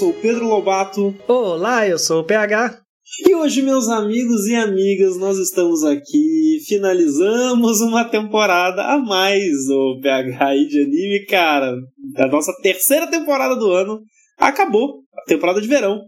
Sou o Pedro Lobato. Olá, eu sou o PH. E hoje, meus amigos e amigas, nós estamos aqui, finalizamos uma temporada a mais, o PH aí de anime, cara. A nossa terceira temporada do ano acabou, a temporada de verão.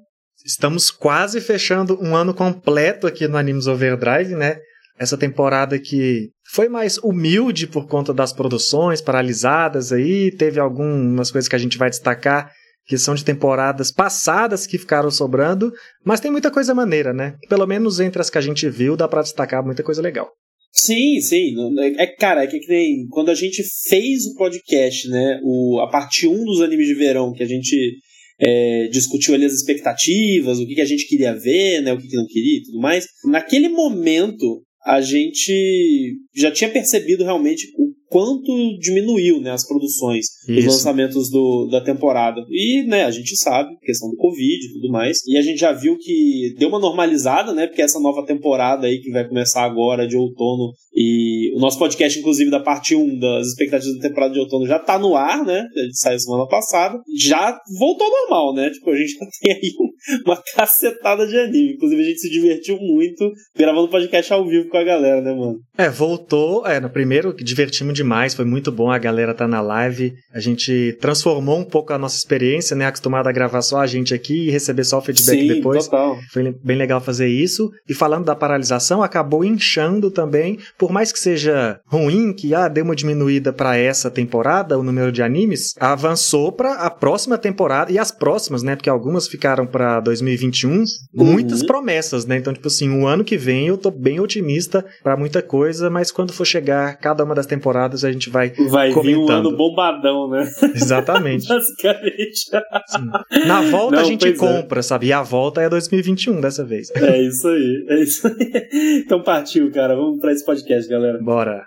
Estamos quase fechando um ano completo aqui no Animes Overdrive, né? Essa temporada que foi mais humilde por conta das produções paralisadas aí, teve algumas coisas que a gente vai destacar que são de temporadas passadas que ficaram sobrando, mas tem muita coisa maneira, né? Pelo menos entre as que a gente viu, dá para destacar muita coisa legal. Sim, sim. É, cara, é que, nem quando a gente fez o podcast, né? O, a parte 1 dos animes de verão, que a gente é, discutiu ali as expectativas, o que, que a gente queria ver, né? O que, que não queria e tudo mais. Naquele momento, a gente já tinha percebido realmente o quanto diminuiu né, as produções, os lançamentos do, da temporada. E né, a gente sabe, questão do Covid e tudo mais. E a gente já viu que deu uma normalizada, né? Porque essa nova temporada aí que vai começar agora de outono. E o nosso podcast, inclusive, da parte 1 das expectativas da temporada de outono já tá no ar, né? Gente saiu semana passada. Já voltou normal, né? Tipo, a gente já tem aí uma cacetada de anime. Inclusive, a gente se divertiu muito gravando podcast ao vivo com a galera, né, mano? É, voltou. É, no primeiro, divertimos demais, foi muito bom a galera tá na live. A gente transformou um pouco a nossa experiência, né? Acostumado a gravar só a gente aqui e receber só o feedback Sim, depois. Total. Foi bem legal fazer isso. E falando da paralisação, acabou inchando também. Por mais que seja ruim, que ah, deu uma diminuída para essa temporada, o número de animes, avançou para a próxima temporada e as próximas, né? Porque algumas ficaram para 2021. Uhum. Muitas promessas, né? Então, tipo assim, o ano que vem eu tô bem otimista para muita coisa, mas quando for chegar cada uma das temporadas a gente vai Vai comentando. vir um ano bombadão, né? Exatamente. Basicamente. Sim. Na volta Não, a gente é. compra, é. sabe? E a volta é 2021 dessa vez. É isso aí, é isso aí. Então partiu, cara. Vamos para esse podcast, galera. Bora.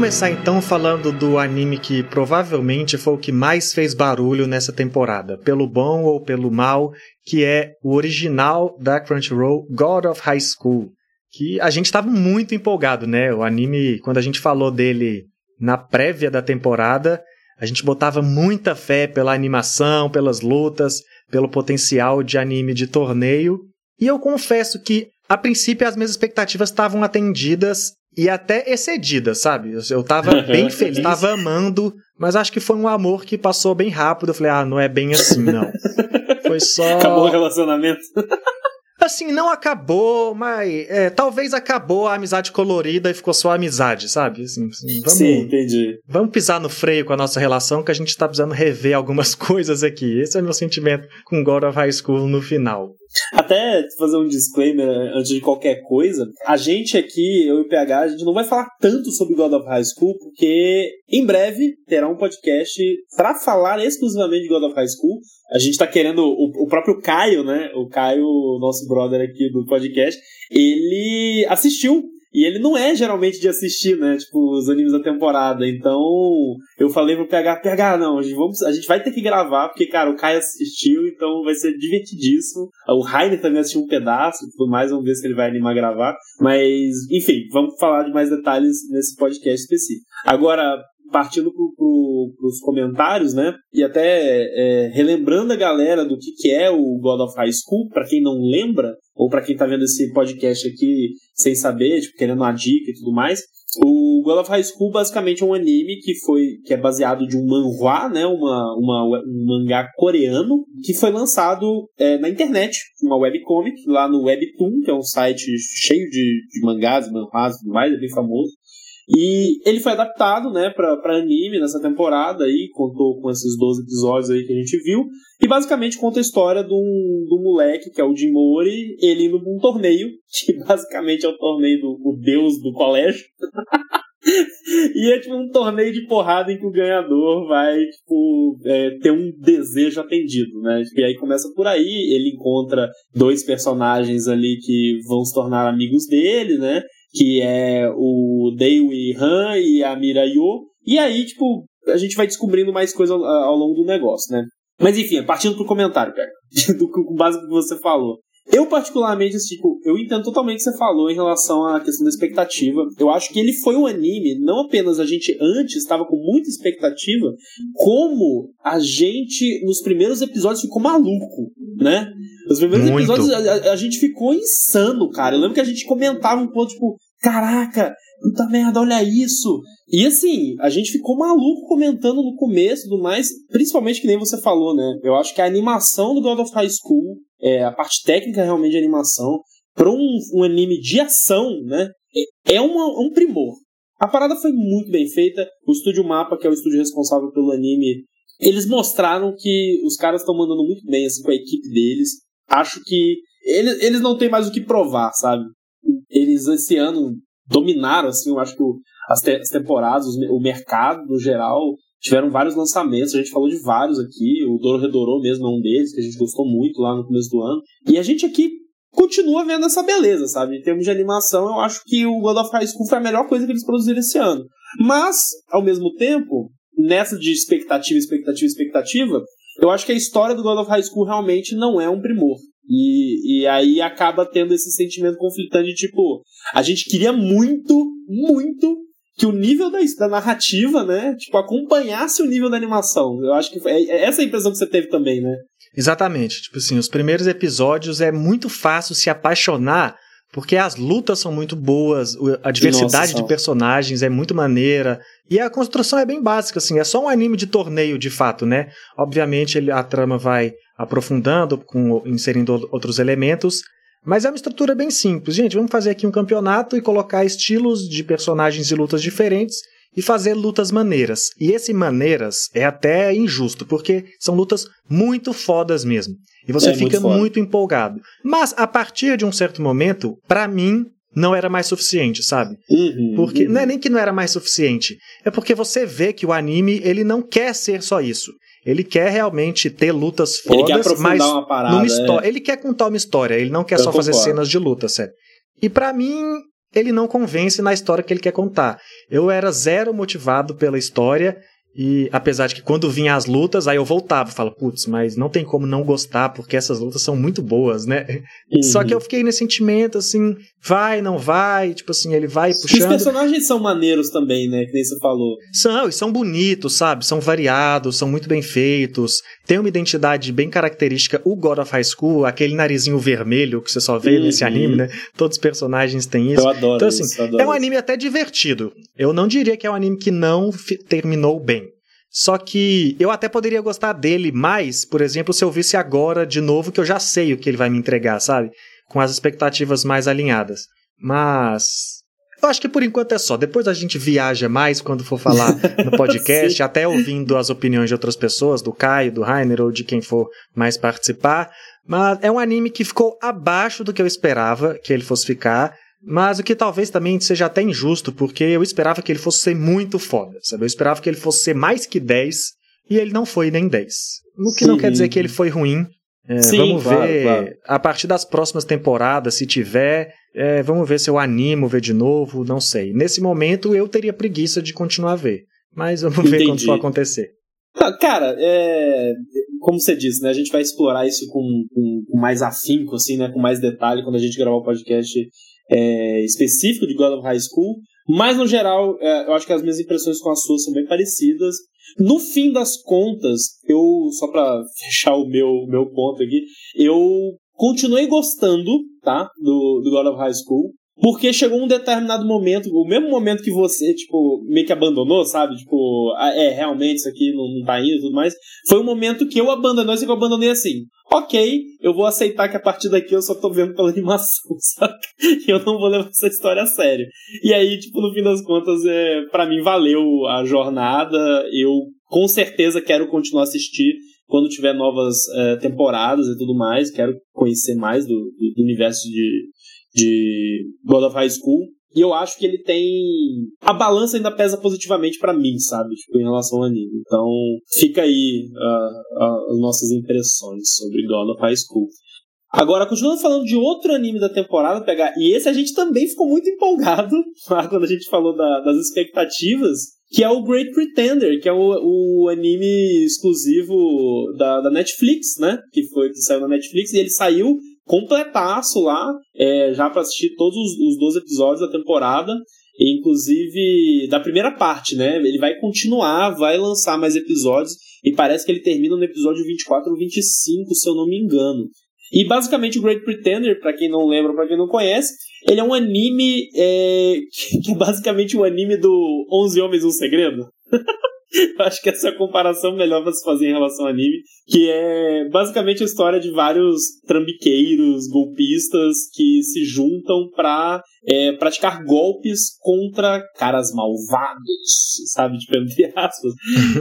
Começar então falando do anime que provavelmente foi o que mais fez barulho nessa temporada, pelo bom ou pelo mal, que é o original da Crunchyroll, God of High School. Que a gente estava muito empolgado, né? O anime, quando a gente falou dele na prévia da temporada, a gente botava muita fé pela animação, pelas lutas, pelo potencial de anime de torneio. E eu confesso que, a princípio, as minhas expectativas estavam atendidas e até excedida, sabe? Eu tava bem feliz, tava amando, mas acho que foi um amor que passou bem rápido. Eu falei, ah, não é bem assim, não. Foi só. Acabou o relacionamento. Assim, não acabou, mas é, talvez acabou a amizade colorida e ficou só a amizade, sabe? Assim, assim, vamos, Sim, entendi. Vamos pisar no freio com a nossa relação, que a gente tá precisando rever algumas coisas aqui. Esse é o meu sentimento com God of High School no final. Até fazer um disclaimer antes de qualquer coisa, a gente aqui, eu e o PH, a gente não vai falar tanto sobre God of High School, porque em breve terá um podcast para falar exclusivamente de God of High School. A gente tá querendo, o, o próprio Caio, né? O Caio, nosso brother aqui do podcast, ele assistiu e ele não é geralmente de assistir, né? Tipo, os animes da temporada. Então, eu falei pro PH, PH, não, a gente, vamos, a gente vai ter que gravar, porque, cara, o Kai assistiu, então vai ser divertidíssimo. O Rainer também assistiu um pedaço tudo mais, vamos ver se ele vai animar a gravar. Mas, enfim, vamos falar de mais detalhes nesse podcast específico. Agora, partindo para pro, os comentários, né? E até é, relembrando a galera do que, que é o God of High School, para quem não lembra, ou para quem tá vendo esse podcast aqui sem saber, tipo, querendo uma dica e tudo mais. O God of High School basicamente é um anime que foi que é baseado de um manhwa, né, uma, uma, um mangá coreano que foi lançado é, na internet, uma webcomic lá no Webtoon, que é um site cheio de, de mangás, manhwas e tudo mais, é bem famoso. E ele foi adaptado, né, pra, pra anime nessa temporada aí, contou com esses 12 episódios aí que a gente viu. E basicamente conta a história de um, de um moleque, que é o Jim Mori, ele indo pra um torneio, que basicamente é o torneio do o deus do colégio. e é tipo um torneio de porrada em que o ganhador vai, tipo, é, ter um desejo atendido, né? E aí começa por aí, ele encontra dois personagens ali que vão se tornar amigos dele, né? Que é o Deiwi Han e a Mirayo. E aí, tipo, a gente vai descobrindo mais coisa ao longo do negócio, né? Mas enfim, partindo pro comentário, cara, do no que você falou. Eu, particularmente, tipo, eu entendo totalmente o que você falou em relação à questão da expectativa. Eu acho que ele foi um anime, não apenas a gente antes estava com muita expectativa, como a gente, nos primeiros episódios, ficou maluco, né? Nos primeiros Muito. episódios, a, a, gente ficou insano, cara. Eu lembro que a gente comentava um pouco, tipo, caraca, puta merda, olha isso. E assim, a gente ficou maluco comentando no começo do mais, principalmente que nem você falou, né? Eu acho que a animação do God of High School é, a parte técnica realmente de animação, para um, um, anime de ação, né, é uma, um primor. A parada foi muito bem feita. O estúdio Mapa, que é o estúdio responsável pelo anime, eles mostraram que os caras estão mandando muito bem assim, com a equipe deles. Acho que eles, eles não têm mais o que provar, sabe? Eles esse ano dominaram, assim, eu acho que as, te, as temporadas, o mercado no geral, Tiveram vários lançamentos, a gente falou de vários aqui, o Doro Redorou mesmo é um deles, que a gente gostou muito lá no começo do ano. E a gente aqui continua vendo essa beleza, sabe? Em termos de animação, eu acho que o God of High School foi a melhor coisa que eles produziram esse ano. Mas, ao mesmo tempo, nessa de expectativa, expectativa, expectativa, eu acho que a história do God of High School realmente não é um primor. E, e aí acaba tendo esse sentimento conflitante de tipo, a gente queria muito, muito que o nível da, da, narrativa, né, tipo, acompanhasse o nível da animação. Eu acho que foi, é, é essa a impressão que você teve também, né? Exatamente. Tipo assim, os primeiros episódios é muito fácil se apaixonar porque as lutas são muito boas, a diversidade Nossa, de personagens é muito maneira e a construção é bem básica, assim, é só um anime de torneio de fato, né? Obviamente ele, a trama vai aprofundando, com, inserindo outros elementos, mas é uma estrutura bem simples. Gente, vamos fazer aqui um campeonato e colocar estilos de personagens e lutas diferentes e fazer lutas maneiras. E esse maneiras é até injusto, porque são lutas muito fodas mesmo. E você é fica muito, muito, empolgado. Mas a partir de um certo momento, para mim, não era mais suficiente, sabe? Uhum, porque uhum. não é nem que não era mais suficiente, é porque você vê que o anime ele não quer ser só isso. Ele quer realmente ter lutas fodas, mas uma parada, numa história. É. Ele quer contar uma história, ele não quer Eu só concordo. fazer cenas de luta, sério. E para mim, ele não convence na história que ele quer contar. Eu era zero motivado pela história e apesar de que quando vinha as lutas, aí eu voltava, falo, putz, mas não tem como não gostar, porque essas lutas são muito boas, né? Uhum. Só que eu fiquei nesse sentimento, assim, vai, não vai, tipo assim, ele vai puxando. Os personagens são maneiros também, né? Que nem você falou. São, e são bonitos, sabe? São variados, são muito bem feitos, tem uma identidade bem característica. O God of High School, aquele narizinho vermelho que você só vê uhum. nesse anime, né? Todos os personagens têm isso. Eu adoro então, assim, isso, adoro é um anime até divertido. Eu não diria que é um anime que não terminou bem. Só que eu até poderia gostar dele mais, por exemplo, se eu visse agora de novo que eu já sei o que ele vai me entregar, sabe? Com as expectativas mais alinhadas. Mas eu acho que por enquanto é só. Depois a gente viaja mais quando for falar no podcast, até ouvindo as opiniões de outras pessoas, do Caio, do Rainer ou de quem for mais participar. Mas é um anime que ficou abaixo do que eu esperava que ele fosse ficar. Mas o que talvez também seja até injusto, porque eu esperava que ele fosse ser muito foda, sabe? Eu esperava que ele fosse ser mais que 10 e ele não foi nem 10. O que Sim. não quer dizer que ele foi ruim. É, Sim, vamos claro, ver claro. a partir das próximas temporadas, se tiver, é, vamos ver se eu animo ver de novo, não sei. Nesse momento eu teria preguiça de continuar a ver, mas vamos Entendi. ver quando for acontecer. Cara, é, como você disse, né, a gente vai explorar isso com, com, com, mais afinco, assim, né, com mais detalhe quando a gente gravar o podcast é, específico de God of High School, mas no geral, é, eu acho que as minhas impressões com as suas são bem parecidas. No fim das contas, eu, só pra fechar o meu, meu ponto aqui, eu continuei gostando, tá, do, do God of High School. Porque chegou um determinado momento, o mesmo momento que você, tipo, meio que abandonou, sabe? Tipo, ah, é, realmente isso aqui não, não tá indo e tudo mais. Foi um momento que eu abandonei, assim que eu abandonei assim. Ok, eu vou aceitar que a partir daqui eu só tô vendo pela animação, sabe? E eu não vou levar essa história a sério. E aí, tipo, no fim das contas, é, para mim valeu a jornada. Eu com certeza quero continuar a assistir quando tiver novas é, temporadas e tudo mais. Quero conhecer mais do, do, do universo de, de God of High School. E eu acho que ele tem. A balança ainda pesa positivamente para mim, sabe? Tipo, em relação ao anime. Então, fica aí uh, uh, as nossas impressões sobre God of High School. Agora, continuando falando de outro anime da temporada, pegar. E esse a gente também ficou muito empolgado quando a gente falou da, das expectativas, que é o Great Pretender, que é o, o anime exclusivo da, da Netflix, né? Que foi que saiu na Netflix, e ele saiu completaço lá, é, já para assistir todos os, os 12 episódios da temporada. Inclusive, da primeira parte, né? Ele vai continuar, vai lançar mais episódios. E parece que ele termina no episódio 24 ou 25, se eu não me engano. E basicamente o Great Pretender, para quem não lembra, para quem não conhece, ele é um anime é, que é basicamente o um anime do 11 Homens um Segredo. Eu acho que essa é a comparação melhor para se fazer em relação ao anime, que é basicamente a história de vários trambiqueiros, golpistas que se juntam para é, praticar golpes contra caras malvados, sabe? Tipo, entre aspas.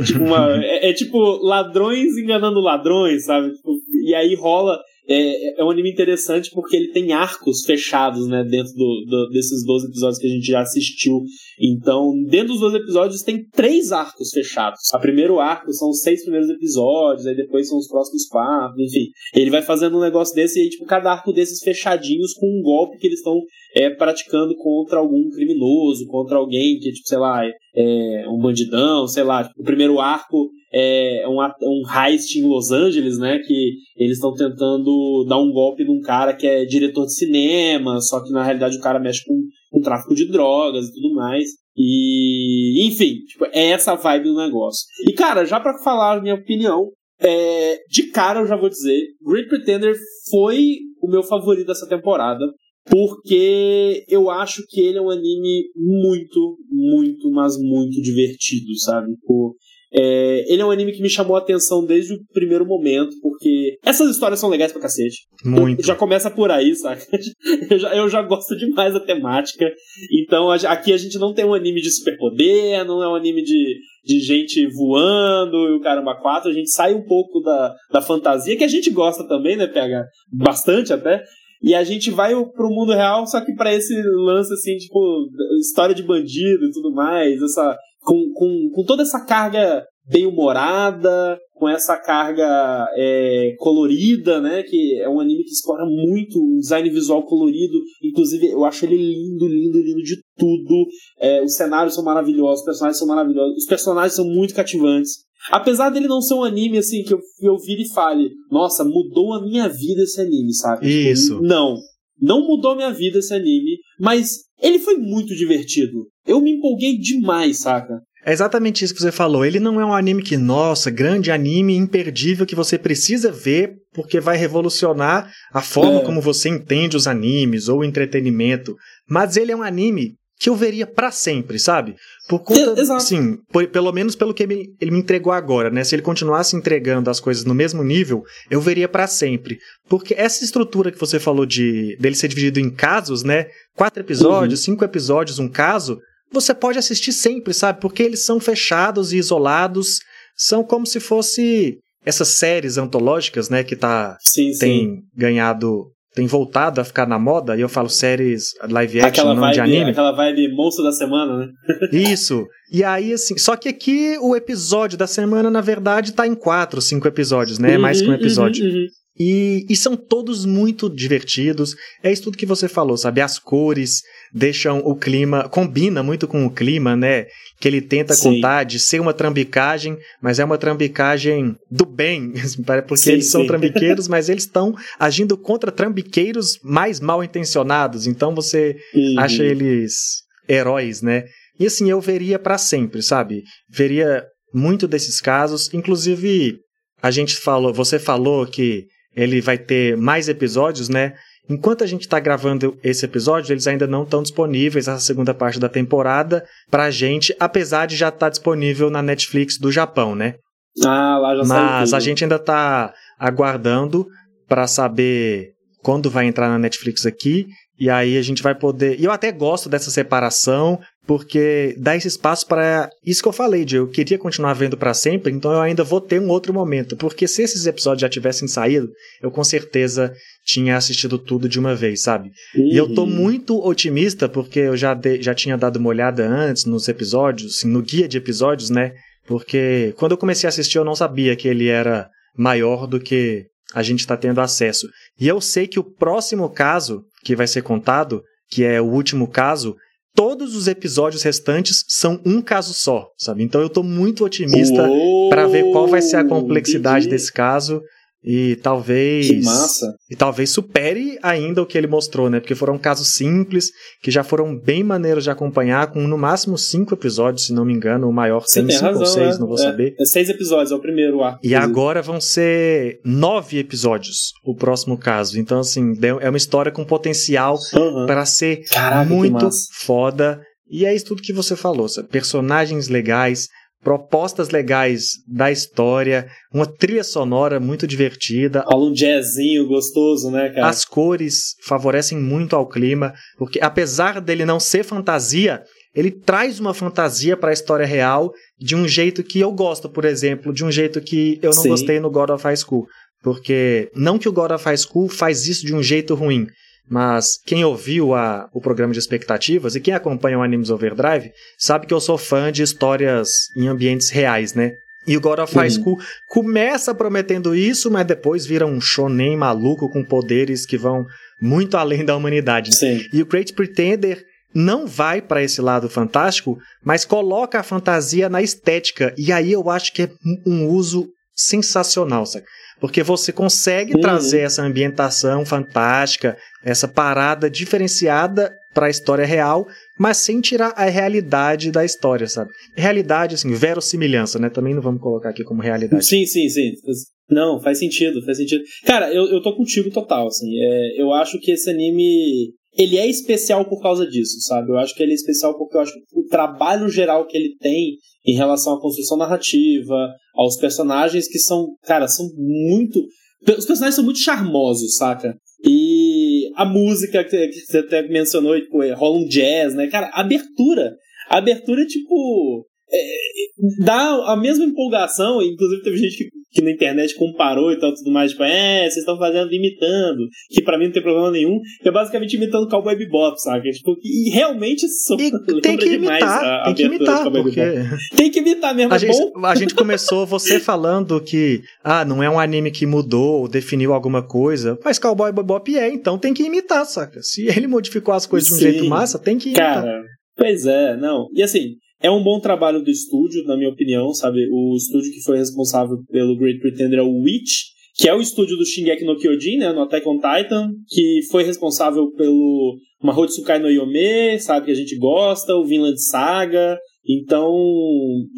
tipo uma, é, é, tipo ladrões enganando ladrões, sabe? Tipo, e aí rola é, é um anime interessante porque ele tem arcos fechados, né, dentro do, do, desses 12 episódios que a gente já assistiu. Então, dentro dos 12 episódios tem três arcos fechados. O primeiro arco são os seis primeiros episódios, aí depois são os próximos quatro, enfim. Ele vai fazendo um negócio desse e aí, tipo, cada arco desses fechadinhos com um golpe que eles estão é, praticando contra algum criminoso, contra alguém que, tipo, sei lá, é, um bandidão, sei lá. Tipo, o primeiro arco é um, um heist em Los Angeles, né? Que eles estão tentando dar um golpe num cara que é diretor de cinema, só que na realidade o cara mexe com, com tráfico de drogas e tudo mais. E, enfim, tipo, é essa vibe do negócio. E, cara, já para falar a minha opinião, é, de cara eu já vou dizer, Great Pretender foi o meu favorito dessa temporada porque eu acho que ele é um anime muito, muito, mas muito divertido, sabe? Por, é, ele é um anime que me chamou a atenção desde o primeiro momento, porque essas histórias são legais pra cacete. Muito. Já começa por aí, saca? Eu já, eu já gosto demais da temática. Então aqui a gente não tem um anime de superpoder, não é um anime de, de gente voando e o caramba 4. A gente sai um pouco da, da fantasia, que a gente gosta também, né, PH? Bastante até. E a gente vai pro mundo real, só que para esse lance, assim, tipo, história de bandido e tudo mais, essa. Com, com, com toda essa carga bem humorada, com essa carga é, colorida, né? Que é um anime que explora muito um design visual colorido. Inclusive, eu acho ele lindo, lindo, lindo de tudo. É, os cenários são maravilhosos, os personagens são maravilhosos, os personagens são muito cativantes. Apesar dele não ser um anime assim que eu, eu vire e fale, nossa, mudou a minha vida esse anime, sabe? Tipo, Isso. Tipo, não. Não mudou a minha vida esse anime, mas ele foi muito divertido. Eu me empolguei demais, saca? É exatamente isso que você falou. Ele não é um anime que, nossa, grande anime, imperdível, que você precisa ver porque vai revolucionar a forma é. como você entende os animes ou o entretenimento. Mas ele é um anime que eu veria para sempre, sabe? Por conta, Exato. sim, pelo menos pelo que ele, ele, me entregou agora, né? Se ele continuasse entregando as coisas no mesmo nível, eu veria para sempre. Porque essa estrutura que você falou de dele ser dividido em casos, né? Quatro episódios, uhum. cinco episódios, um caso, você pode assistir sempre, sabe? Porque eles são fechados e isolados, são como se fosse essas séries antológicas, né, que tá sim, tem sim. ganhado tem voltado a ficar na moda, e eu falo séries live action, aquela não vibe, de anime. Aquela vibe monstro da semana, né? Isso. E aí, assim, só que aqui o episódio da semana, na verdade, tá em quatro, cinco episódios, né? Uhum, Mais que um episódio. Uhum, uhum. E, e, são todos muito divertidos. É isso tudo que você falou, sabe? As cores deixam o clima, combina muito com o clima, né? Que ele tenta sim. contar de ser uma trambicagem, mas é uma trambicagem do bem, porque sim, eles são sim. trambiqueiros, mas eles estão agindo contra trambiqueiros mais mal intencionados. Então você uhum. acha eles heróis, né? E assim, eu veria para sempre, sabe? Veria muito desses casos, inclusive a gente falou, você falou que ele vai ter mais episódios, né? Enquanto a gente está gravando esse episódio, eles ainda não estão disponíveis, essa segunda parte da temporada, pra gente, apesar de já estar tá disponível na Netflix do Japão, né? Ah, lá já Mas a gente ainda está aguardando para saber quando vai entrar na Netflix aqui. E aí a gente vai poder. E eu até gosto dessa separação, porque dá esse espaço para isso que eu falei, de eu queria continuar vendo para sempre, então eu ainda vou ter um outro momento, porque se esses episódios já tivessem saído, eu com certeza tinha assistido tudo de uma vez, sabe? Uhum. E eu tô uhum. muito otimista porque eu já, de, já tinha dado uma olhada antes nos episódios, assim, no guia de episódios, né? Porque quando eu comecei a assistir eu não sabia que ele era maior do que a gente está tendo acesso. E eu sei que o próximo caso que vai ser contado, que é o último caso, todos os episódios restantes são um caso só, sabe? Então eu tô muito otimista para ver qual vai ser a complexidade entendi. desse caso e talvez que massa. e talvez supere ainda o que ele mostrou, né? Porque foram casos simples que já foram bem maneiros de acompanhar, com no máximo cinco episódios, se não me engano, o maior Você tem cinco razão, ou seis, é, não vou é, saber. É seis episódios, é o primeiro arco. E agora vão ser nove episódios o próximo caso. Então assim é uma história com potencial uhum. para ser Caraca, muito foda. E é isso tudo que você falou, sabe? personagens legais, propostas legais da história, uma trilha sonora muito divertida. Rola um jazzinho gostoso, né, cara? As cores favorecem muito ao clima, porque apesar dele não ser fantasia, ele traz uma fantasia para a história real de um jeito que eu gosto, por exemplo, de um jeito que eu não Sim. gostei no God of High School. Porque não que o God of High School faz isso de um jeito ruim, mas quem ouviu a, o programa de expectativas e quem acompanha o Animes Overdrive sabe que eu sou fã de histórias em ambientes reais, né? E o God of High School começa prometendo isso, mas depois vira um shonen maluco com poderes que vão muito além da humanidade. Sim. E o Great Pretender não vai para esse lado fantástico, mas coloca a fantasia na estética. E aí eu acho que é um uso sensacional, sabe? Porque você consegue uhum. trazer essa ambientação fantástica, essa parada diferenciada para a história real, mas sem tirar a realidade da história, sabe? Realidade, assim, verossimilhança, né? Também não vamos colocar aqui como realidade. Sim, sim, sim. Não, faz sentido, faz sentido. Cara, eu, eu tô contigo total, assim. É, eu acho que esse anime ele é especial por causa disso, sabe? Eu acho que ele é especial porque eu acho que o trabalho geral que ele tem em relação à construção narrativa, aos personagens que são, cara, são muito. Os personagens são muito charmosos, saca? E a música que, você até mencionou, tipo, rola um jazz, né? Cara, a abertura. A abertura tipo. É, dá a mesma empolgação, inclusive teve gente que que na internet comparou e tal, tudo mais, tipo, é, vocês estão fazendo imitando, que para mim não tem problema nenhum, que é basicamente imitando Cowboy Bebop, sabe? Tipo, e realmente são e tem que imitar, a, tem que imitar, porque... Tem que imitar mesmo, a é gente, A gente começou você falando que, ah, não é um anime que mudou, definiu alguma coisa, mas Cowboy Bebop é, então tem que imitar, saca? Se ele modificou as coisas Sim. de um jeito massa, tem que imitar. Cara, pois é, não. E assim, é um bom trabalho do estúdio, na minha opinião, sabe? O estúdio que foi responsável pelo Great Pretender é o Witch, que é o estúdio do Shingeki no Kyojin, né, no Attack on Titan, que foi responsável pelo Mahou Tsukai no Yome, sabe, que a gente gosta, o Vinland Saga. Então,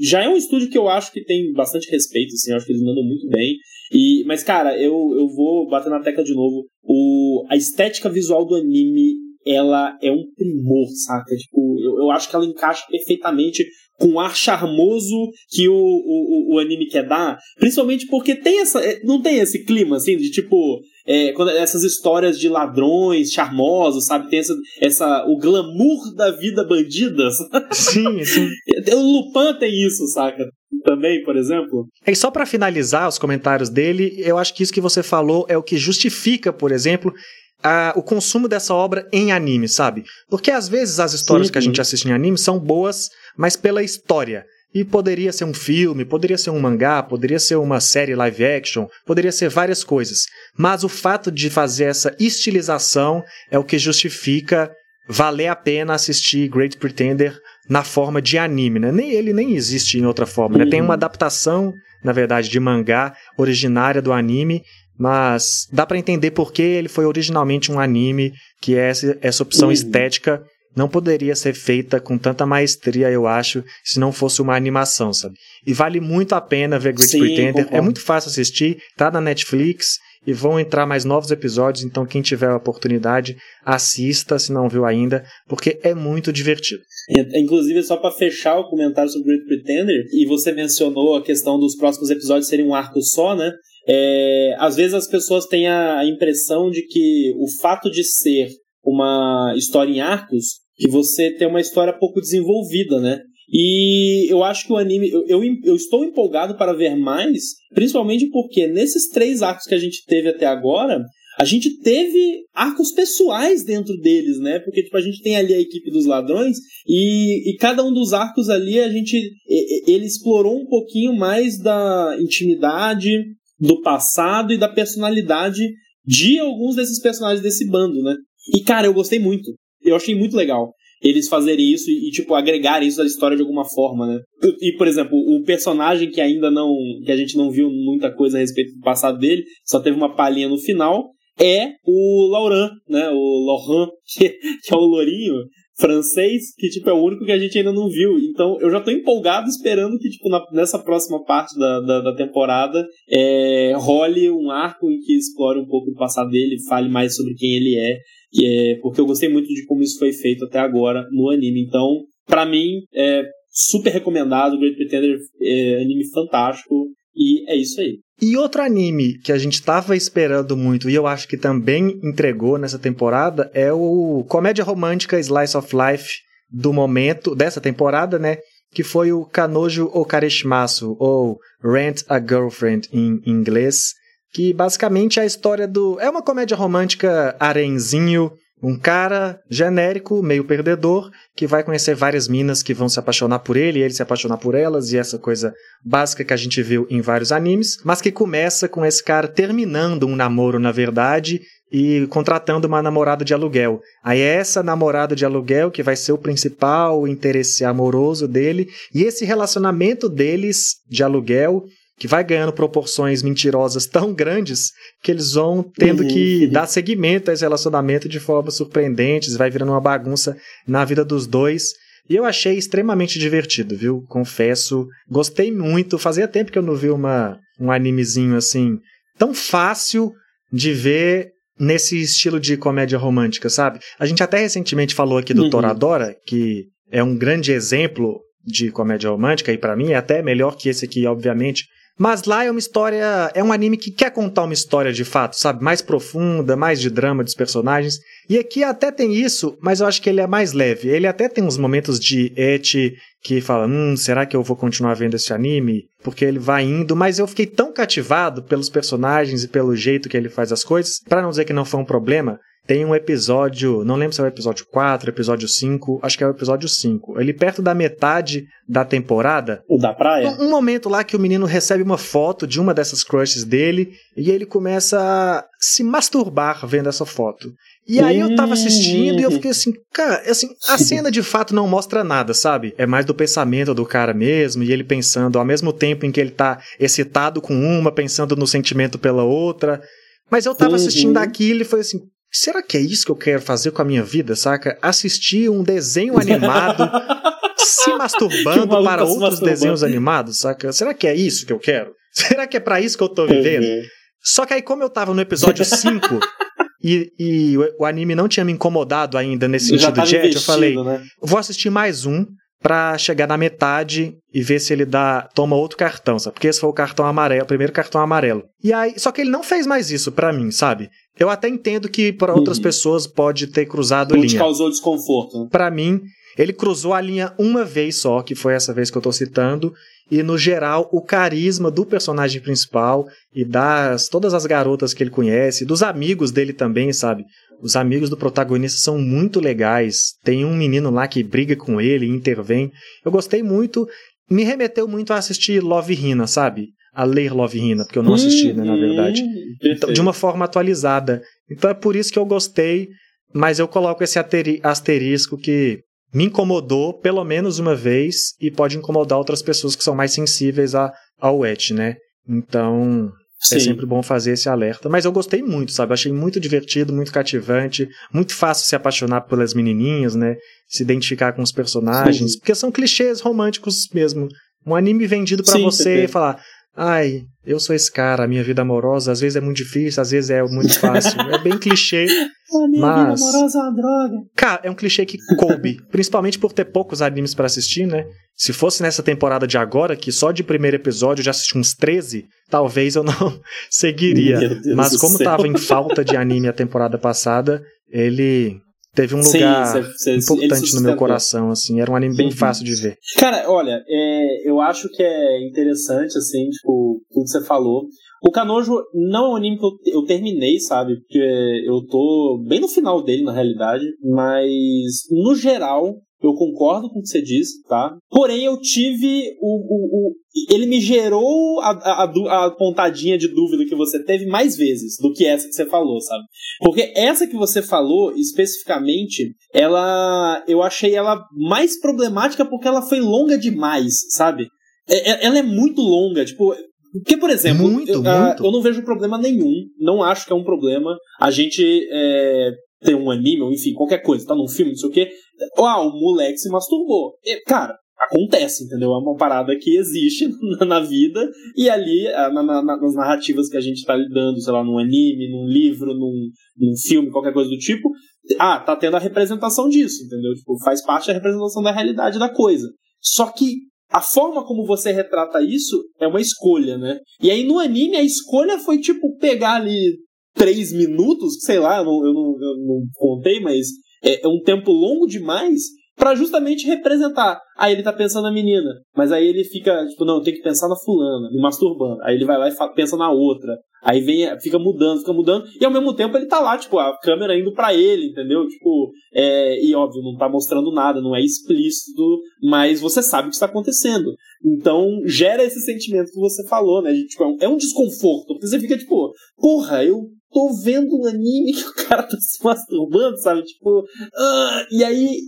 já é um estúdio que eu acho que tem bastante respeito, assim, acho que eles mandam muito bem. E, mas, cara, eu, eu vou bater na tecla de novo. O, a estética visual do anime ela é um primor, saca? Tipo, eu, eu acho que ela encaixa perfeitamente com o ar charmoso que o, o, o anime quer dar. Principalmente porque tem essa. É, não tem esse clima, assim, de tipo. É, quando, essas histórias de ladrões charmosos, sabe? Tem essa, essa. o glamour da vida bandida. Sim, sim. O Lupin tem isso, saca? Também, por exemplo. E só para finalizar os comentários dele, eu acho que isso que você falou é o que justifica, por exemplo, a, o consumo dessa obra em anime, sabe? Porque às vezes as histórias sim, que a gente assiste em anime são boas, mas pela história. E poderia ser um filme, poderia ser um mangá, poderia ser uma série live action, poderia ser várias coisas. Mas o fato de fazer essa estilização é o que justifica valer a pena assistir Great Pretender na forma de anime, né? Nem ele nem existe em outra forma, né? Tem uma uhum. adaptação, na verdade, de mangá originária do anime mas dá para entender por que ele foi originalmente um anime, que essa, essa opção uhum. estética não poderia ser feita com tanta maestria, eu acho, se não fosse uma animação, sabe? E vale muito a pena ver Great Sim, Pretender. Concordo. É muito fácil assistir, tá na Netflix e vão entrar mais novos episódios, então quem tiver a oportunidade, assista se não viu ainda, porque é muito divertido. Inclusive, só para fechar o comentário sobre Great Pretender, e você mencionou a questão dos próximos episódios serem um arco só, né? É, às vezes as pessoas têm a impressão de que o fato de ser uma história em arcos, que você tem uma história pouco desenvolvida, né? E eu acho que o anime. Eu, eu, eu, estou empolgado para ver mais, principalmente porque nesses três arcos que a gente teve até agora, a gente teve arcos pessoais dentro deles, né? Porque tipo, a gente tem ali a equipe dos ladrões e, e cada um dos arcos ali a gente. Ele explorou um pouquinho mais da intimidade, do passado e da personalidade de alguns desses personagens desse bando, né? E, cara, eu gostei muito. Eu achei muito legal eles fazerem isso e, tipo, agregar isso à história de alguma forma, né? E, por exemplo, o personagem que ainda não. que a gente não viu muita coisa a respeito do passado dele, só teve uma palhinha no final, é o Laurent, né? O Laurent, que, que é o lourinho francês, que tipo é o único que a gente ainda não viu. Então eu já tô empolgado esperando que tipo na, nessa próxima parte da, da, da temporada é, role um arco em que explore um pouco o passado dele, fale mais sobre quem ele é, é porque eu gostei muito de como isso foi feito até agora no anime. Então, para mim, é super recomendado, Great Pretender é anime fantástico e é isso aí. E outro anime que a gente estava esperando muito e eu acho que também entregou nessa temporada é o comédia romântica Slice of Life do momento, dessa temporada, né? Que foi o Kanojo Okareshimasu, ou Rent a Girlfriend em inglês, que basicamente é a história do. É uma comédia romântica arenzinho, um cara genérico, meio perdedor, que vai conhecer várias minas que vão se apaixonar por ele, e ele se apaixonar por elas, e essa coisa básica que a gente viu em vários animes, mas que começa com esse cara terminando um namoro, na verdade, e contratando uma namorada de aluguel. Aí é essa namorada de aluguel que vai ser o principal interesse amoroso dele, e esse relacionamento deles de aluguel que vai ganhando proporções mentirosas tão grandes que eles vão tendo uhum, que uhum. dar seguimento a esse relacionamento de forma surpreendente, vai virando uma bagunça na vida dos dois. E eu achei extremamente divertido, viu? Confesso, gostei muito. Fazia tempo que eu não vi uma, um animezinho assim tão fácil de ver nesse estilo de comédia romântica, sabe? A gente até recentemente falou aqui do uhum. Toradora, que é um grande exemplo de comédia romântica e para mim é até melhor que esse aqui, obviamente, mas lá é uma história. É um anime que quer contar uma história de fato, sabe? Mais profunda, mais de drama dos personagens. E aqui até tem isso, mas eu acho que ele é mais leve. Ele até tem uns momentos de et que fala: hum, será que eu vou continuar vendo esse anime? Porque ele vai indo, mas eu fiquei tão cativado pelos personagens e pelo jeito que ele faz as coisas, para não dizer que não foi um problema, tem um episódio, não lembro se é o episódio 4, episódio 5, acho que é o episódio 5. Ele perto da metade da temporada. O da praia? Um, um, momento lá que o menino recebe uma foto de uma dessas crushes dele e ele começa a se masturbar vendo essa foto. E aí eu tava assistindo e eu fiquei assim, cara, assim, a cena de fato não mostra nada, sabe? É mais do pensamento do cara mesmo, e ele pensando ao mesmo tempo em que ele tá excitado com uma, pensando no sentimento pela outra. Mas eu tava assistindo uhum. aquilo e foi assim, será que é isso que eu quero fazer com a minha vida, saca? Assistir um desenho animado se masturbando para tá outros desenhos animados, saca? Será que é isso que eu quero? Será que é para isso que eu tô vivendo? Uhum. Só que aí, como eu tava no episódio 5 e, e o, o, anime não tinha me incomodado ainda nesse sentido de eu falei, né? vou assistir mais um para chegar na metade e ver se ele dá toma outro cartão, sabe? Porque esse foi o cartão amarelo, o primeiro cartão amarelo. E aí, só que ele não fez mais isso para mim, sabe? Eu até entendo que para outras uhum. pessoas pode ter cruzado Não linha. causou desconforto. Né? Para mim, ele cruzou a linha uma vez só, que foi essa vez que eu tô citando, e no geral o carisma do personagem principal e das todas as garotas que ele conhece, dos amigos dele também, sabe? Os amigos do protagonista são muito legais. Tem um menino lá que briga com ele, intervém. Eu gostei muito, me remeteu muito a assistir Love Hina, sabe? a ler Love Hina, porque eu não assisti, né, na verdade. Então, de uma forma atualizada. Então é por isso que eu gostei, mas eu coloco esse asterisco que me incomodou pelo menos uma vez e pode incomodar outras pessoas que são mais sensíveis a, ao et, né? Então, é Sim. é sempre bom fazer esse alerta. Mas eu gostei muito, sabe? Achei muito divertido, muito cativante, muito fácil se apaixonar pelas menininhas, né? Se identificar com os personagens, Sim. porque são clichês românticos mesmo. Um anime vendido para você falar, Ai, eu sou esse cara, a minha vida amorosa às vezes é muito difícil, às vezes é muito fácil. é bem clichê. A minha mas... vida amorosa é uma droga. Cara, é um clichê que coube, principalmente por ter poucos animes para assistir, né? Se fosse nessa temporada de agora, que só de primeiro episódio eu já assisti uns 13, talvez eu não seguiria. Mas como tava em falta de anime a temporada passada, ele teve um lugar Sim, cê, cê, importante no meu coração, assim, era um anime bem uhum. fácil de ver. Cara, olha, é, eu acho que é interessante, assim, tipo, tudo que você falou. O Canojo não é um anime que eu, eu terminei, sabe? Porque eu tô bem no final dele, na realidade, mas, no geral, eu concordo com o que você disse, tá? Porém, eu tive o. o, o ele me gerou a, a, a, pontadinha de dúvida que você teve mais vezes do que essa que você falou, sabe? Porque essa que você falou, especificamente, ela. Eu achei ela mais problemática porque ela foi longa demais, sabe? É, é, ela é muito longa, tipo, porque, por exemplo, muito, eu, muito. eu, não vejo problema nenhum, não acho que é um problema a gente é, ter um anime, ou enfim, qualquer coisa, tá num filme, não sei o quê. Ah, o moleque se masturbou. E, cara, acontece, entendeu? É uma parada que existe na vida e ali, na, na, nas narrativas que a gente tá lidando, sei lá, num anime, num livro, num, num filme, qualquer coisa do tipo, ah, tá tendo a representação disso, entendeu? Tipo, faz parte da representação da realidade da coisa. Só que a forma como você retrata isso é uma escolha, né? E aí no anime a escolha foi tipo pegar ali três minutos, sei lá, eu não, eu não, eu não contei, mas é, é um tempo longo demais para justamente representar. Aí ele tá pensando na menina, mas aí ele fica, tipo, não, tem que pensar na fulana, me masturbando. Aí ele vai lá e pensa na outra. Aí vem, fica mudando, fica mudando, e ao mesmo tempo ele tá lá, tipo, a câmera indo para ele, entendeu? Tipo, é, e óbvio, não tá mostrando nada, não é explícito, mas você sabe o que está acontecendo. Então, gera esse sentimento que você falou, né? Tipo, é um desconforto, porque você fica tipo, porra, eu tô vendo um anime que o cara tá se masturbando, sabe? Tipo, uh, e aí,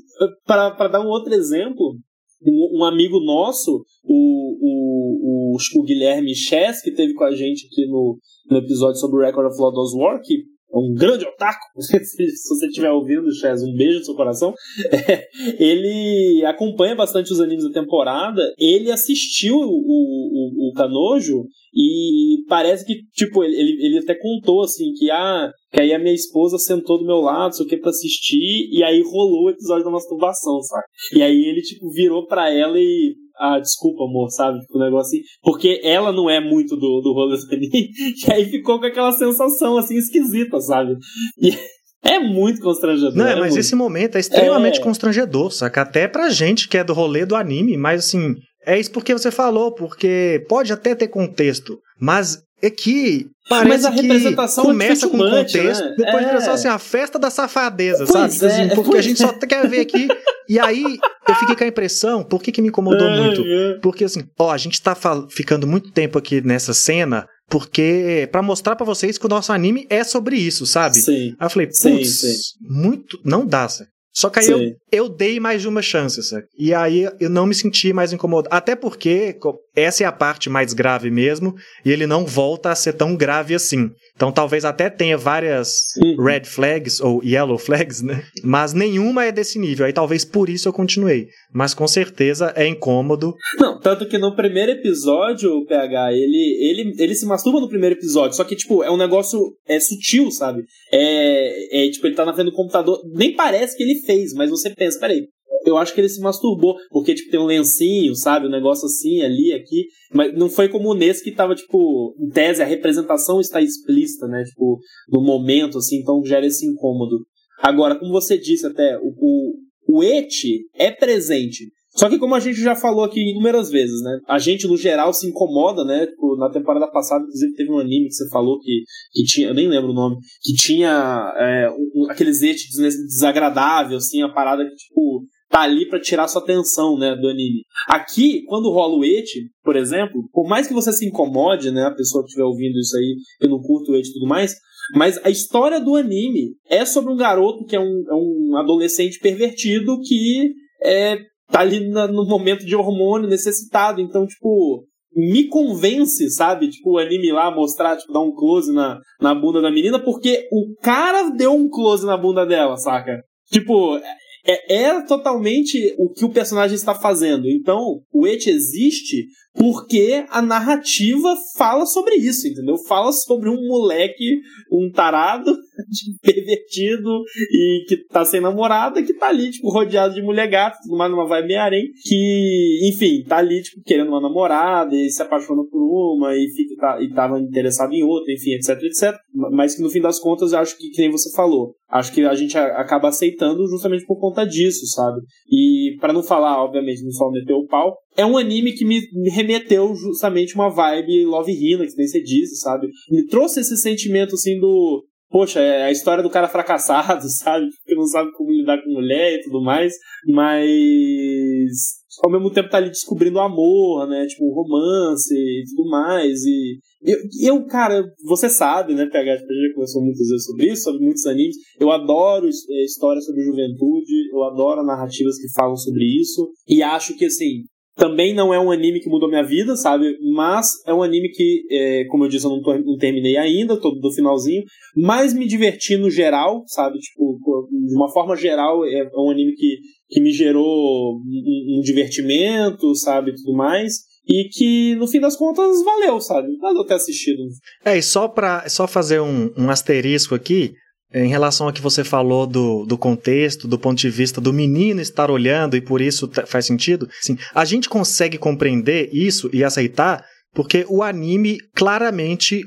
para dar um outro exemplo, um, um amigo nosso, o, o, o, o Guilherme Chess, que teve com a gente aqui no, no episódio sobre o Record of Lodoss War, que um grande otaku, se, você estiver ouvindo, Chess, um beijo no seu coração. É, ele acompanha bastante os animes da temporada. Ele assistiu o, o, o Kanojo e parece que, tipo, ele, ele até contou assim que, ah, que aí a minha esposa sentou do meu lado, sei o que, pra assistir, e aí rolou o episódio da masturbação, sabe? E aí ele, tipo, virou pra ela e ah, desculpa, amor, sabe? Tipo, um negócio assim. Porque ela não é muito do, do rolê do anime. E aí ficou com aquela sensação, assim, esquisita, sabe? E é muito constrangedor. Não, é mas muito. esse momento é extremamente É. constrangedor, saca? Até pra gente que é do rolê do anime, mas assim, é isso porque você falou, porque pode até ter contexto, mas é que parece Mas a representação que é começa com dificilmente, contexto, né? depois É. só assim, a festa da safadeza, Pois sabe? É, porque a gente só quer ver aqui, e aí eu fiquei com a impressão, por que que me incomodou É, muito? é. Porque assim, ó, a gente tá ficando muito tempo aqui nessa cena, porque pra mostrar pra vocês que o nosso anime é sobre isso, sabe? Sim. Aí eu falei, putz, muito. Não dá, sabe? Só que aí Sim. eu dei mais de uma chance, sabe? E aí eu não me senti mais incomodado. Até porque essa é a parte mais grave mesmo, e ele não volta a ser tão grave assim. Então talvez até tenha várias Uhum. red flags ou yellow flags, né? Mas nenhuma é desse nível. Aí talvez por isso eu continuei. Mas com certeza é incômodo. Não, tanto que no primeiro episódio, o PH, ele, ele, ele se masturba no primeiro episódio, só que, tipo, é um negócio é sutil, sabe? É, é, tipo, ele tá na frente do computador, nem parece que ele fez, mas você pensa, peraí, eu acho que ele se masturbou, porque, tipo, tem um lencinho, sabe? Um negócio assim, ali, aqui, mas não foi como nesse que tava, tipo, em tese, a representação está explícita, né? Tipo, no momento, assim, então gera esse incômodo. Agora, como você disse até, o, o, o eti é presente. Só que como a gente já falou aqui inúmeras vezes, né? A gente, no geral, se incomoda, né? Tipo, na temporada passada, inclusive, teve um anime que você falou que, que tinha, eu nem lembro o nome, que tinha é, um, um- aqueles eti des- desagradável, assim, a parada que, tipo, tá ali pra tirar sua atenção, né, do anime. Aqui, quando rola o eti, por exemplo, por mais que você se incomode, né, a pessoa que estiver ouvindo isso aí, que não curta o eti e tudo mais, mas a história do anime é sobre um garoto que é um, é um adolescente pervertido que é, tá ali na- no momento de hormônio necessitado. Então, tipo, me convence, sabe? Tipo, o anime lá mostrar, tipo, dar um close na, na bunda da menina, porque o cara deu um close na bunda dela, saca? Tipo, é, é totalmente o que o personagem está fazendo. Então, o Et existe porque a narrativa fala sobre isso, entendeu? Fala sobre um moleque, um tarado, pervertido e que tá sem namorada, que tá ali, tipo, rodeado de mulher gata, numa vibe harém, que, enfim, tá ali, tipo, querendo uma namorada e se apaixona por uma e, fica, tá, e tava interessado em outra, enfim, etc, etc. Mas que no fim das contas, eu acho que, que nem você falou, acho que a gente acaba aceitando justamente por conta disso, sabe? E para não falar, obviamente, não só meter o pau, é um anime que me, me remeteu justamente uma vibe Love Hina, que nem você disse, sabe? Me trouxe esse sentimento assim do. poxa, é a história do cara fracassado, sabe? Que não sabe como lidar com mulher e tudo mais, mas ao mesmo tempo tá ali descobrindo o amor, né? Tipo, romance e tudo mais. E eu, eu cara, você sabe, né, PH, já conversou muitas vezes sobre isso, sobre muitos animes. Eu adoro é, histórias sobre juventude, eu adoro narrativas que falam sobre isso. E acho que, assim, também não é um anime que mudou minha vida, sabe? Mas é um anime que, é, como eu disse, eu não, tô, não, terminei ainda, tô do finalzinho, mas me diverti no geral, sabe? Tipo, de uma forma geral, é um anime que, que me gerou um, um divertimento, sabe? Tudo mais. E que, no fim das contas, valeu, sabe? Valeu ter assistido. É, e só pra só fazer um, um asterisco aqui, em relação a que você falou do, do contexto, do ponto de vista do menino estar olhando e por isso faz sentido, sim, a gente consegue compreender isso e aceitar porque o anime claramente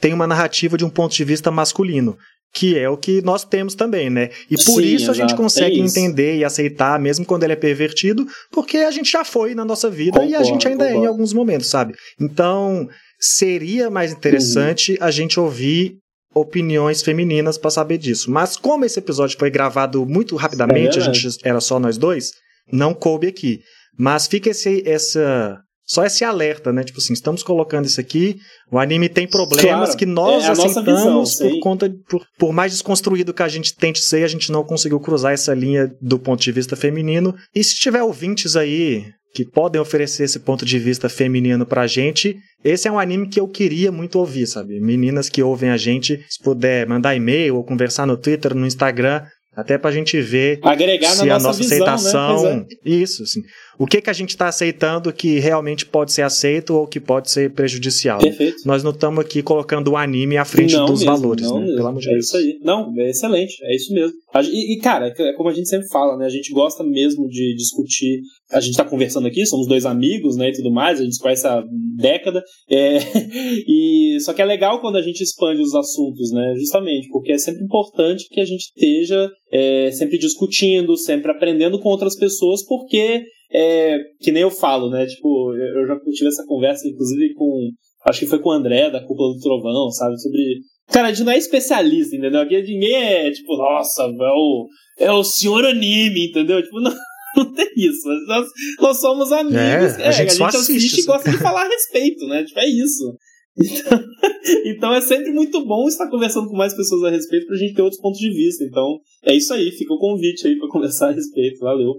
tem uma narrativa de um ponto de vista masculino que é o que nós temos também, né? E por Sim, isso a gente consegue é entender e aceitar, mesmo quando ele é pervertido, porque a gente já foi na nossa vida concordo, e a gente ainda concordo. é em alguns momentos, sabe? Então, seria mais interessante uhum. a gente ouvir opiniões femininas para saber disso. Mas como esse episódio foi gravado muito rapidamente, é a gente era só nós dois, não coube aqui. Mas fica esse essa só esse alerta, né? Tipo assim, estamos colocando isso aqui, o anime tem problemas claro, que nós é aceitamos visão, por conta, por, por mais desconstruído que a gente tente ser, a gente não conseguiu cruzar essa linha do ponto de vista feminino. E se tiver ouvintes aí que podem oferecer esse ponto de vista feminino pra gente, esse é um anime que eu queria muito ouvir, sabe? Meninas que ouvem a gente, se puder mandar e-mail ou conversar no Twitter, no Instagram, até pra gente ver Agregar se na a nossa visão, né? aceitação. Né? Isso, assim. O que, que a gente está aceitando que realmente pode ser aceito ou que pode ser prejudicial. Perfeito. Nós não estamos aqui colocando o anime à frente não dos mesmo, valores, né? Mesmo. Pelo amor de é Deus. isso aí. Não, é excelente. É isso mesmo. E, e, cara, é como a gente sempre fala, né? A gente gosta mesmo de discutir. A gente está conversando aqui, somos dois amigos, né? E tudo mais. A gente conhece há década. É, e, só que é legal quando a gente expande os assuntos, né? Justamente, porque é sempre importante que a gente esteja é, sempre discutindo, sempre aprendendo com outras pessoas, porque é, que nem eu falo, né? Tipo, eu já tive essa conversa, inclusive, com. Acho que foi com o André, da Cúpula do Trovão, sabe? Sobre. Cara, a gente não é especialista, entendeu? Aqui ninguém é, tipo, nossa, é o, é o senhor anime, entendeu? Tipo, não, não tem isso. Nós, nós somos amigos. É, a gente, é, a gente assiste, assiste e gosta de falar a respeito, né? Tipo, é isso. Então, então, é sempre muito bom estar conversando com mais pessoas a respeito pra gente ter outros pontos de vista. Então é isso aí, fica o convite aí para conversar a respeito. Valeu.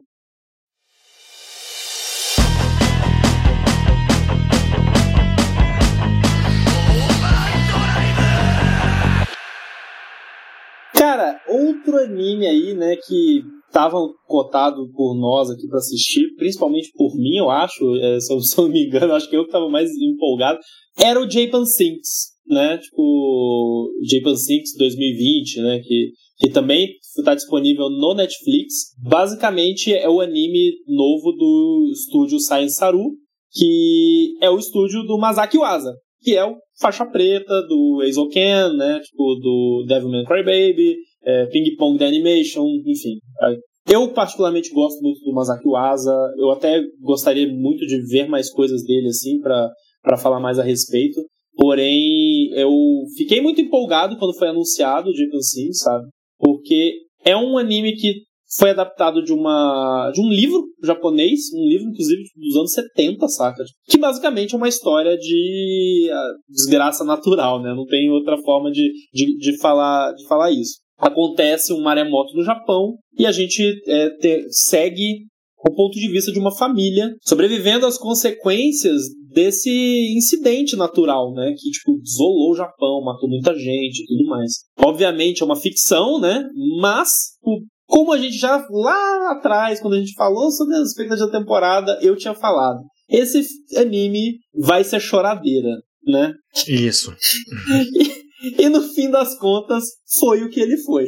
Cara, outro anime aí, né, que tava cotado por nós aqui para assistir, principalmente por mim, eu acho, é, se, eu, se eu não me engano, acho que eu que tava mais empolgado, era o Japan Sinks, né, tipo, Japan Sinks 2020, né, que, que também está disponível no Netflix. Basicamente é o anime novo do estúdio Science Saru, que é o estúdio do Masaki Uasa, que é o faixa preta do Ken, né? Tipo, do Devilman Crybaby, é, Ping Pong da Animation, enfim. Eu particularmente gosto muito do Masaki Uasa, eu até gostaria muito de ver mais coisas dele, assim, para falar mais a respeito. Porém, eu fiquei muito empolgado quando foi anunciado o Jeepin Sim, sabe? Porque é um anime que foi adaptado de uma de um livro japonês, um livro inclusive dos anos 70, saca? Que basicamente é uma história de ah, desgraça natural, né? Não tem outra forma de, de, de, falar, de falar isso. Acontece um maremoto no Japão e a gente é, te, segue o ponto de vista de uma família sobrevivendo às consequências desse incidente natural, né? Que, tipo, desolou o Japão, matou muita gente e tudo mais. Obviamente é uma ficção, né? Mas como a gente já lá atrás, quando a gente falou sobre as expectativas da temporada, eu tinha falado. Esse anime vai ser choradeira, né? Isso. e, no fim das contas, foi o que ele foi.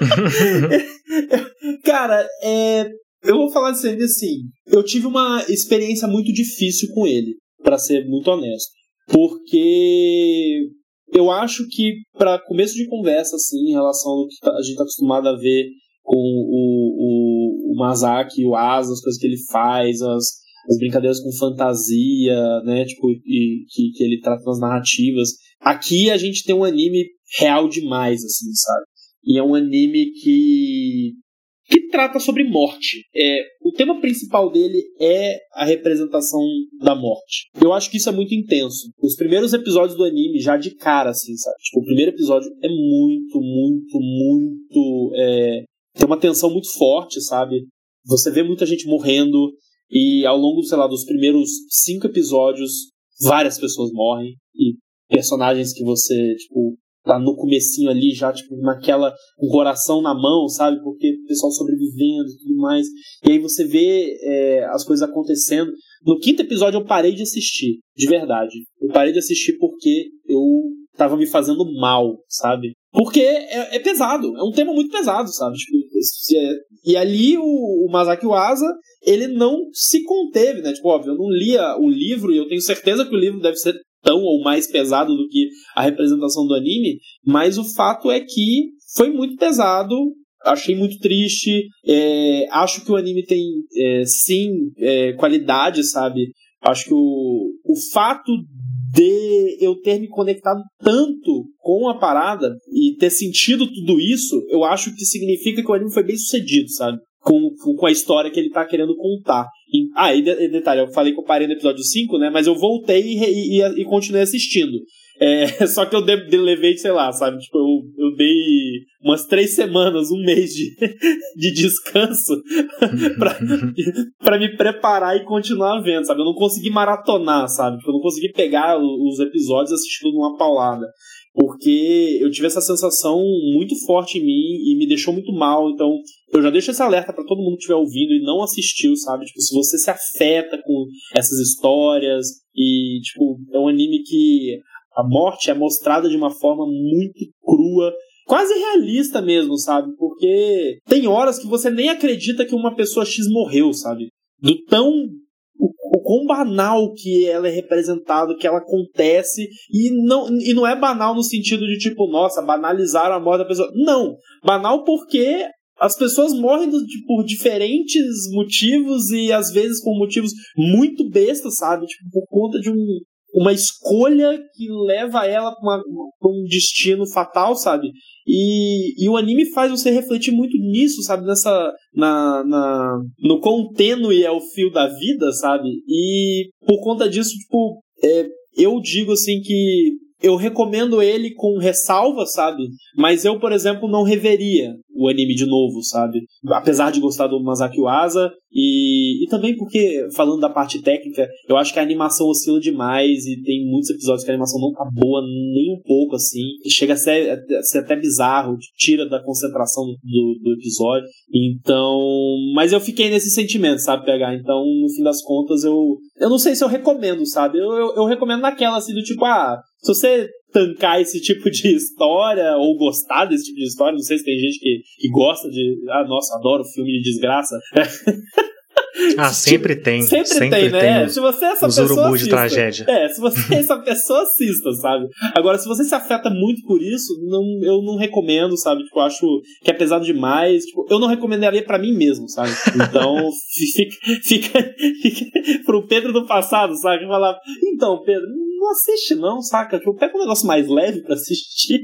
Cara, é, eu vou falar de você assim. Eu tive uma experiência muito difícil com ele, para ser muito honesto. Porque eu acho que, para começo de conversa, assim, em relação ao que tá, a gente está acostumado a ver com o, o, o Masaki, o Asa, as coisas que ele faz, as, as brincadeiras com fantasia, né, tipo, e, que, que ele trata nas narrativas. Aqui a gente tem um anime real demais, assim, sabe? E é um anime que que trata sobre morte. É, o tema principal dele é a representação da morte. Eu acho que isso é muito intenso. Os primeiros episódios do anime, já de cara, assim, sabe? Tipo, o primeiro episódio é muito, muito, muito. É, tem uma tensão muito forte, sabe? Você vê muita gente morrendo, e ao longo, sei lá, dos primeiros cinco episódios, várias pessoas morrem, e personagens que você, tipo, tá no comecinho ali, já, tipo, naquela, o coração na mão, sabe? Porque o pessoal sobrevivendo e tudo mais. E aí você vê é, as coisas acontecendo. No quinto episódio eu parei de assistir, de verdade. Eu parei de assistir porque eu tava me fazendo mal, sabe? Porque é, é pesado, é um tema muito pesado, sabe? Tipo, é, e ali o, o Masaki Uasa, ele não se conteve, né? Tipo, óbvio, eu não lia o livro e eu tenho certeza que o livro deve ser tão ou mais pesado do que a representação do anime, mas o fato é que foi muito pesado, achei muito triste, é, acho que o anime tem é, sim é, qualidade, sabe? Acho que o, o fato de eu ter me conectado tanto com a parada e ter sentido tudo isso, eu acho que significa que o anime foi bem sucedido, sabe? Com, com a história que ele tá querendo contar. Ah, e, de, detalhe, eu falei que eu parei no episódio 5, né? Mas eu voltei e, e, e continuei assistindo. É, só que eu de, de, levei, sei lá, sabe? Tipo, eu, eu dei umas três semanas, um mês de, de descanso pra, pra me preparar e continuar vendo, sabe? Eu não consegui maratonar, sabe? Tipo, eu não consegui pegar os episódios assistindo numa paulada. Porque eu tive essa sensação muito forte em mim e me deixou muito mal. Então, eu já deixo esse alerta para todo mundo que estiver ouvindo e não assistiu, sabe? Tipo, se você se afeta com essas histórias e, tipo, é um anime que a morte é mostrada de uma forma muito crua, quase realista mesmo, sabe? Porque tem horas que você nem acredita que uma pessoa X morreu, sabe? Do tão o, o quão banal que ela é representada, que ela acontece, e não, e não é banal no sentido de tipo, nossa, banalizar a morte da pessoa. Não, banal porque as pessoas morrem de, por diferentes motivos e às vezes por motivos muito bestas, sabe? Tipo, por conta de um, uma escolha que leva ela para um destino fatal, sabe? E, e o anime faz você refletir muito nisso, sabe? Nessa. Na, na, no quão tênue é o fio da vida, sabe? E por conta disso, tipo, é, eu digo assim que eu recomendo ele com ressalva, sabe? Mas eu, por exemplo, não reveria o anime de novo, sabe? Apesar de gostar do Masaki Uasa e, e também porque, falando da parte técnica, eu acho que a animação oscila demais e tem muitos episódios que a animação não tá boa nem um pouco, assim. Chega a ser, a ser até bizarro, tira da concentração do, do episódio. Então, mas eu fiquei nesse sentimento, sabe, pegar. Então, no fim das contas, eu eu não sei se eu recomendo, sabe? Eu, eu, eu recomendo naquela, assim, do tipo, ah, se você tancar esse tipo de história ou gostar desse tipo de história. Não sei se tem gente que, que gosta de. Ah, nossa, adoro filme de desgraça. Ah, sempre tem. Sempre, sempre tem, né? Tem se você é essa os pessoa. Urubu de tragédia. É, se você é essa pessoa, assista, sabe? Agora, se você se afeta muito por isso, não, eu não recomendo, sabe? Tipo, eu acho que é pesado demais. Tipo, eu não recomendaria para mim mesmo, sabe? Então, fica, fica, fica pro Pedro do passado, sabe? Falar, então, Pedro, não assiste não, saca? Tipo, pega um negócio mais leve para assistir.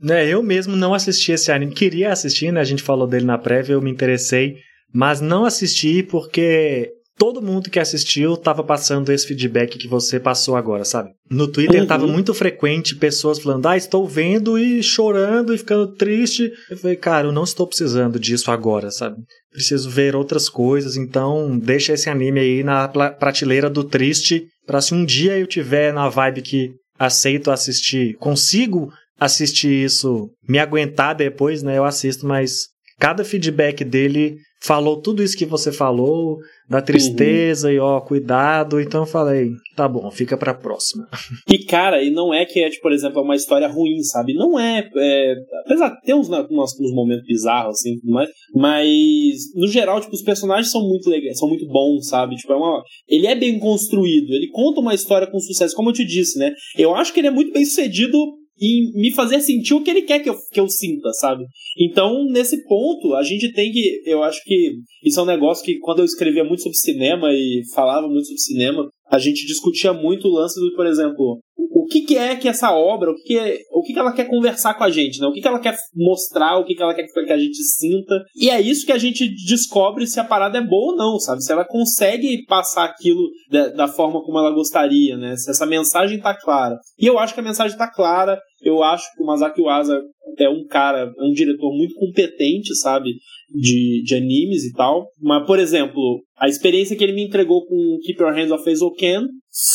né, eu mesmo não assisti esse anime. Queria assistir, né? A gente falou dele na prévia, eu me interessei mas não assisti porque todo mundo que assistiu estava passando esse feedback que você passou agora, sabe? No Twitter estava uhum. muito frequente pessoas falando: "Ah, estou vendo e chorando e ficando triste". Eu falei: "Cara, eu não estou precisando disso agora, sabe? Preciso ver outras coisas, então deixa esse anime aí na prateleira do triste para se um dia eu tiver na vibe que aceito assistir, consigo assistir isso, me aguentar depois, né? Eu assisto, mas cada feedback dele falou tudo isso que você falou, da tristeza uhum. e ó, cuidado. Então eu falei, tá bom, fica pra próxima. E cara, e não é que é, tipo, por exemplo, é uma história ruim, sabe? Não é. é apesar de ter uns, uns, uns momentos bizarros, assim, mas, mas no geral, tipo, os personagens são muito legais, são muito bons, sabe? Tipo, é uma, ele é bem construído, ele conta uma história com sucesso, como eu te disse, né? Eu acho que ele é muito bem sucedido em me fazer sentir o que ele quer que eu, que eu sinta, sabe? Então, nesse ponto, a gente tem que. Eu acho que isso é um negócio que, quando eu escrevia muito sobre cinema e falava muito sobre cinema, a gente discutia muito o lance do, por exemplo, o que, que é que essa obra, o que, que é, o que, que ela quer conversar com a gente, né? O que, que ela quer mostrar, o que, que ela quer que a gente sinta. E é isso que a gente descobre se a parada é boa ou não, sabe? Se ela consegue passar aquilo da, da forma como ela gostaria, né? Se essa mensagem tá clara. E eu acho que a mensagem tá clara. Eu acho que o Masaki Uasa é um cara, é um diretor muito competente, sabe? De, de animes e tal. Mas, por exemplo, a experiência que ele me entregou com Keep Your Hands Off Eizouken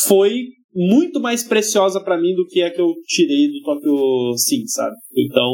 foi muito mais preciosa para mim do que a que eu tirei do Tokyo Sim, sabe? Então,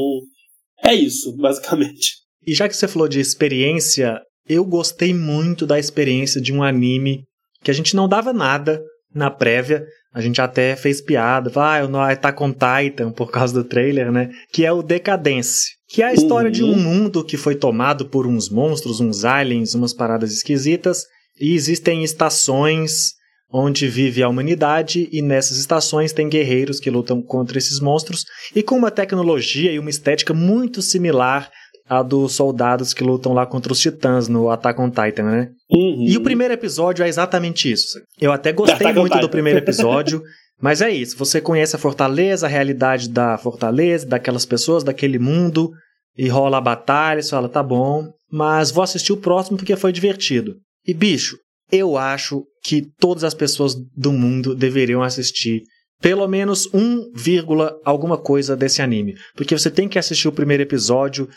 é isso, basicamente. E já que você falou de experiência, eu gostei muito da experiência de um anime que a gente não dava nada na prévia. A gente até fez piada, ah, eu não Attack on Titan por causa do trailer, né? Que é o Decadence. Que é a história uhum. de um uhum. mundo que foi tomado por uns monstros, uns aliens, umas paradas esquisitas. E existem estações onde vive a humanidade, e nessas estações tem guerreiros que lutam contra esses monstros, e com uma tecnologia e uma estética muito similar à dos soldados que lutam lá contra os titãs no Attack on Titan, né? Uhum. E o primeiro episódio é exatamente isso. Eu até gostei muito do primeiro episódio, mas é isso. Você conhece a fortaleza, a realidade da fortaleza, daquelas pessoas, daquele mundo, e rola a batalha, você fala, tá bom, mas vou assistir o próximo porque foi divertido. E bicho, eu acho que todas as pessoas do mundo deveriam assistir pelo menos um vírgula alguma coisa desse anime. Porque você tem que assistir o primeiro episódio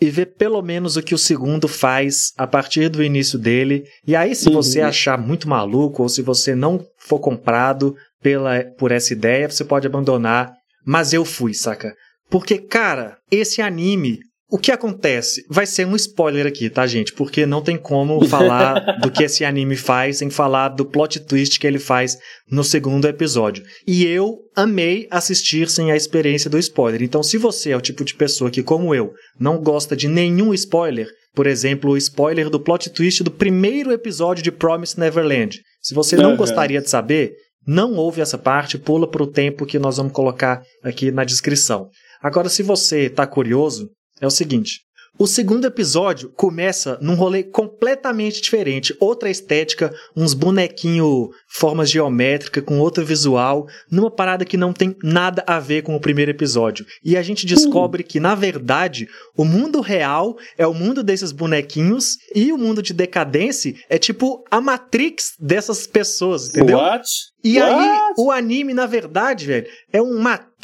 e ver pelo menos o que o segundo faz a partir do início dele. E aí, se uhum. você achar muito maluco ou se você não for comprado pela, por essa ideia, você pode abandonar. Mas eu fui, saca? Porque, cara, esse anime o que acontece? Vai ser um spoiler aqui, tá, gente? Porque não tem como falar do que esse anime faz sem falar do plot twist que ele faz no segundo episódio. E eu amei assistir sem a experiência do spoiler. Então, se você é o tipo de pessoa que, como eu, não gosta de nenhum spoiler, por exemplo, o spoiler do plot twist do primeiro episódio de Promise Neverland, se você não uhum. gostaria de saber, não ouve essa parte, pula para o tempo que nós vamos colocar aqui na descrição. Agora, se você está curioso, é o seguinte: o segundo episódio começa num rolê completamente diferente, outra estética, uns bonequinho, formas geométricas, com outro visual, numa parada que não tem nada a ver com o primeiro episódio. E a gente descobre que, na verdade, o mundo real é o mundo desses bonequinhos e o mundo de decadência é tipo a Matrix dessas pessoas, entendeu? What? E What? aí, o anime, na verdade, velho, é um Matrix,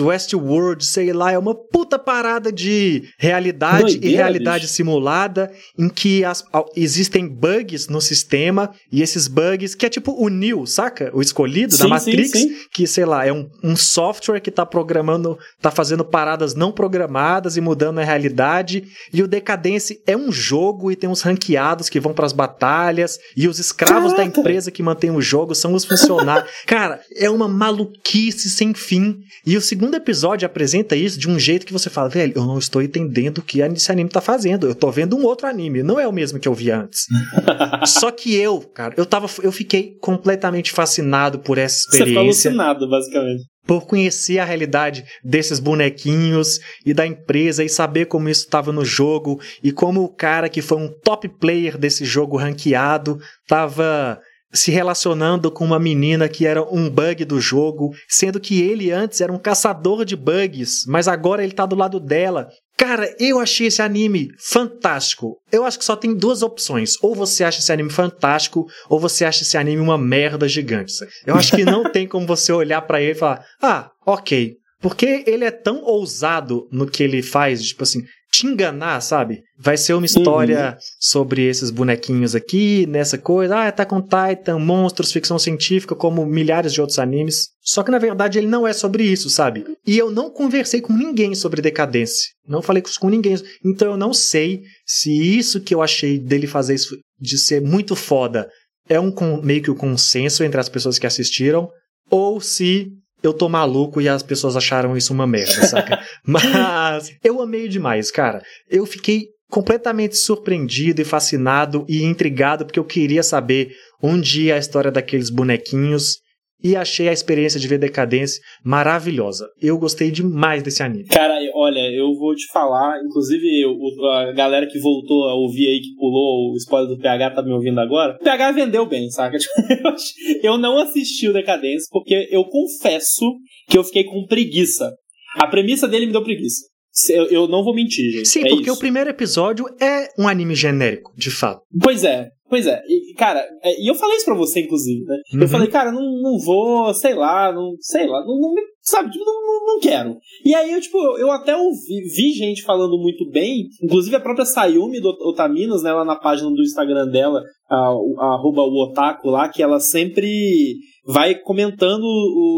Westworld, sei lá, é uma puta parada de realidade Doideira, e realidade bicho. simulada, em que as, existem bugs no sistema, e esses bugs, que é tipo o Neo, saca? O escolhido sim, da Matrix, sim, sim. que, sei lá, é um, um software que tá programando, tá fazendo paradas não programadas e mudando a realidade, e o Decadence é um jogo e tem uns ranqueados que vão para as batalhas, e os escravos Caraca. da empresa que mantém o jogo são os funcionários Cara, é uma maluquice sem fim. E o segundo episódio apresenta isso de um jeito que você fala, velho, eu não estou entendendo o que esse anime tá fazendo. Eu tô vendo um outro anime, não é o mesmo que eu vi antes. Só que eu, cara, eu tava, eu fiquei completamente fascinado por essa experiência. Você ficou alucinado, basicamente por conhecer a realidade desses bonequinhos e da empresa e saber como isso estava no jogo e como o cara que foi um top player desse jogo ranqueado estava se relacionando com uma menina que era um bug do jogo, sendo que ele antes era um caçador de bugs, mas agora ele tá do lado dela. Cara, eu achei esse anime fantástico. Eu acho que só tem duas opções. Ou você acha esse anime fantástico, ou você acha esse anime uma merda gigante. Eu acho que não tem como você olhar para ele e falar: "Ah, OK". Porque ele é tão ousado no que ele faz, tipo assim, te enganar, sabe? Vai ser uma história uhum. sobre esses bonequinhos aqui, nessa coisa. Ah, tá com Titan, monstros, ficção científica, como milhares de outros animes. Só que na verdade ele não é sobre isso, sabe? E eu não conversei com ninguém sobre decadência. Não falei com ninguém. Então eu não sei se isso que eu achei dele fazer isso, de ser muito foda, é um meio que o um consenso entre as pessoas que assistiram, ou se eu tô maluco e as pessoas acharam isso uma merda, saca? Mas eu amei demais, cara. Eu fiquei completamente surpreendido e fascinado e intrigado porque eu queria saber onde ia a história daqueles bonequinhos e achei a experiência de ver Decadência maravilhosa. Eu gostei demais desse anime. Cara, olha, eu vou te falar, inclusive eu, a galera que voltou a ouvir aí, que pulou o spoiler do PH, tá me ouvindo agora. O PH vendeu bem, saca? eu não assisti o Decadência porque eu confesso que eu fiquei com preguiça. A premissa dele me deu preguiça. Eu, eu não vou mentir, gente. Sim, é porque isso. o primeiro episódio é um anime genérico, de fato. Pois é, pois é. E, cara, é, e eu falei isso pra você, inclusive, né? Uhum. Eu falei, cara, não, não vou, sei lá, não, sei lá, não, não sabe, tipo, não, não, não quero. E aí, eu, tipo, eu até ouvi, vi gente falando muito bem, inclusive a própria Sayumi do Otaminas, né, lá na página do Instagram dela, a, a, arroba o Otaku lá, que ela sempre vai comentando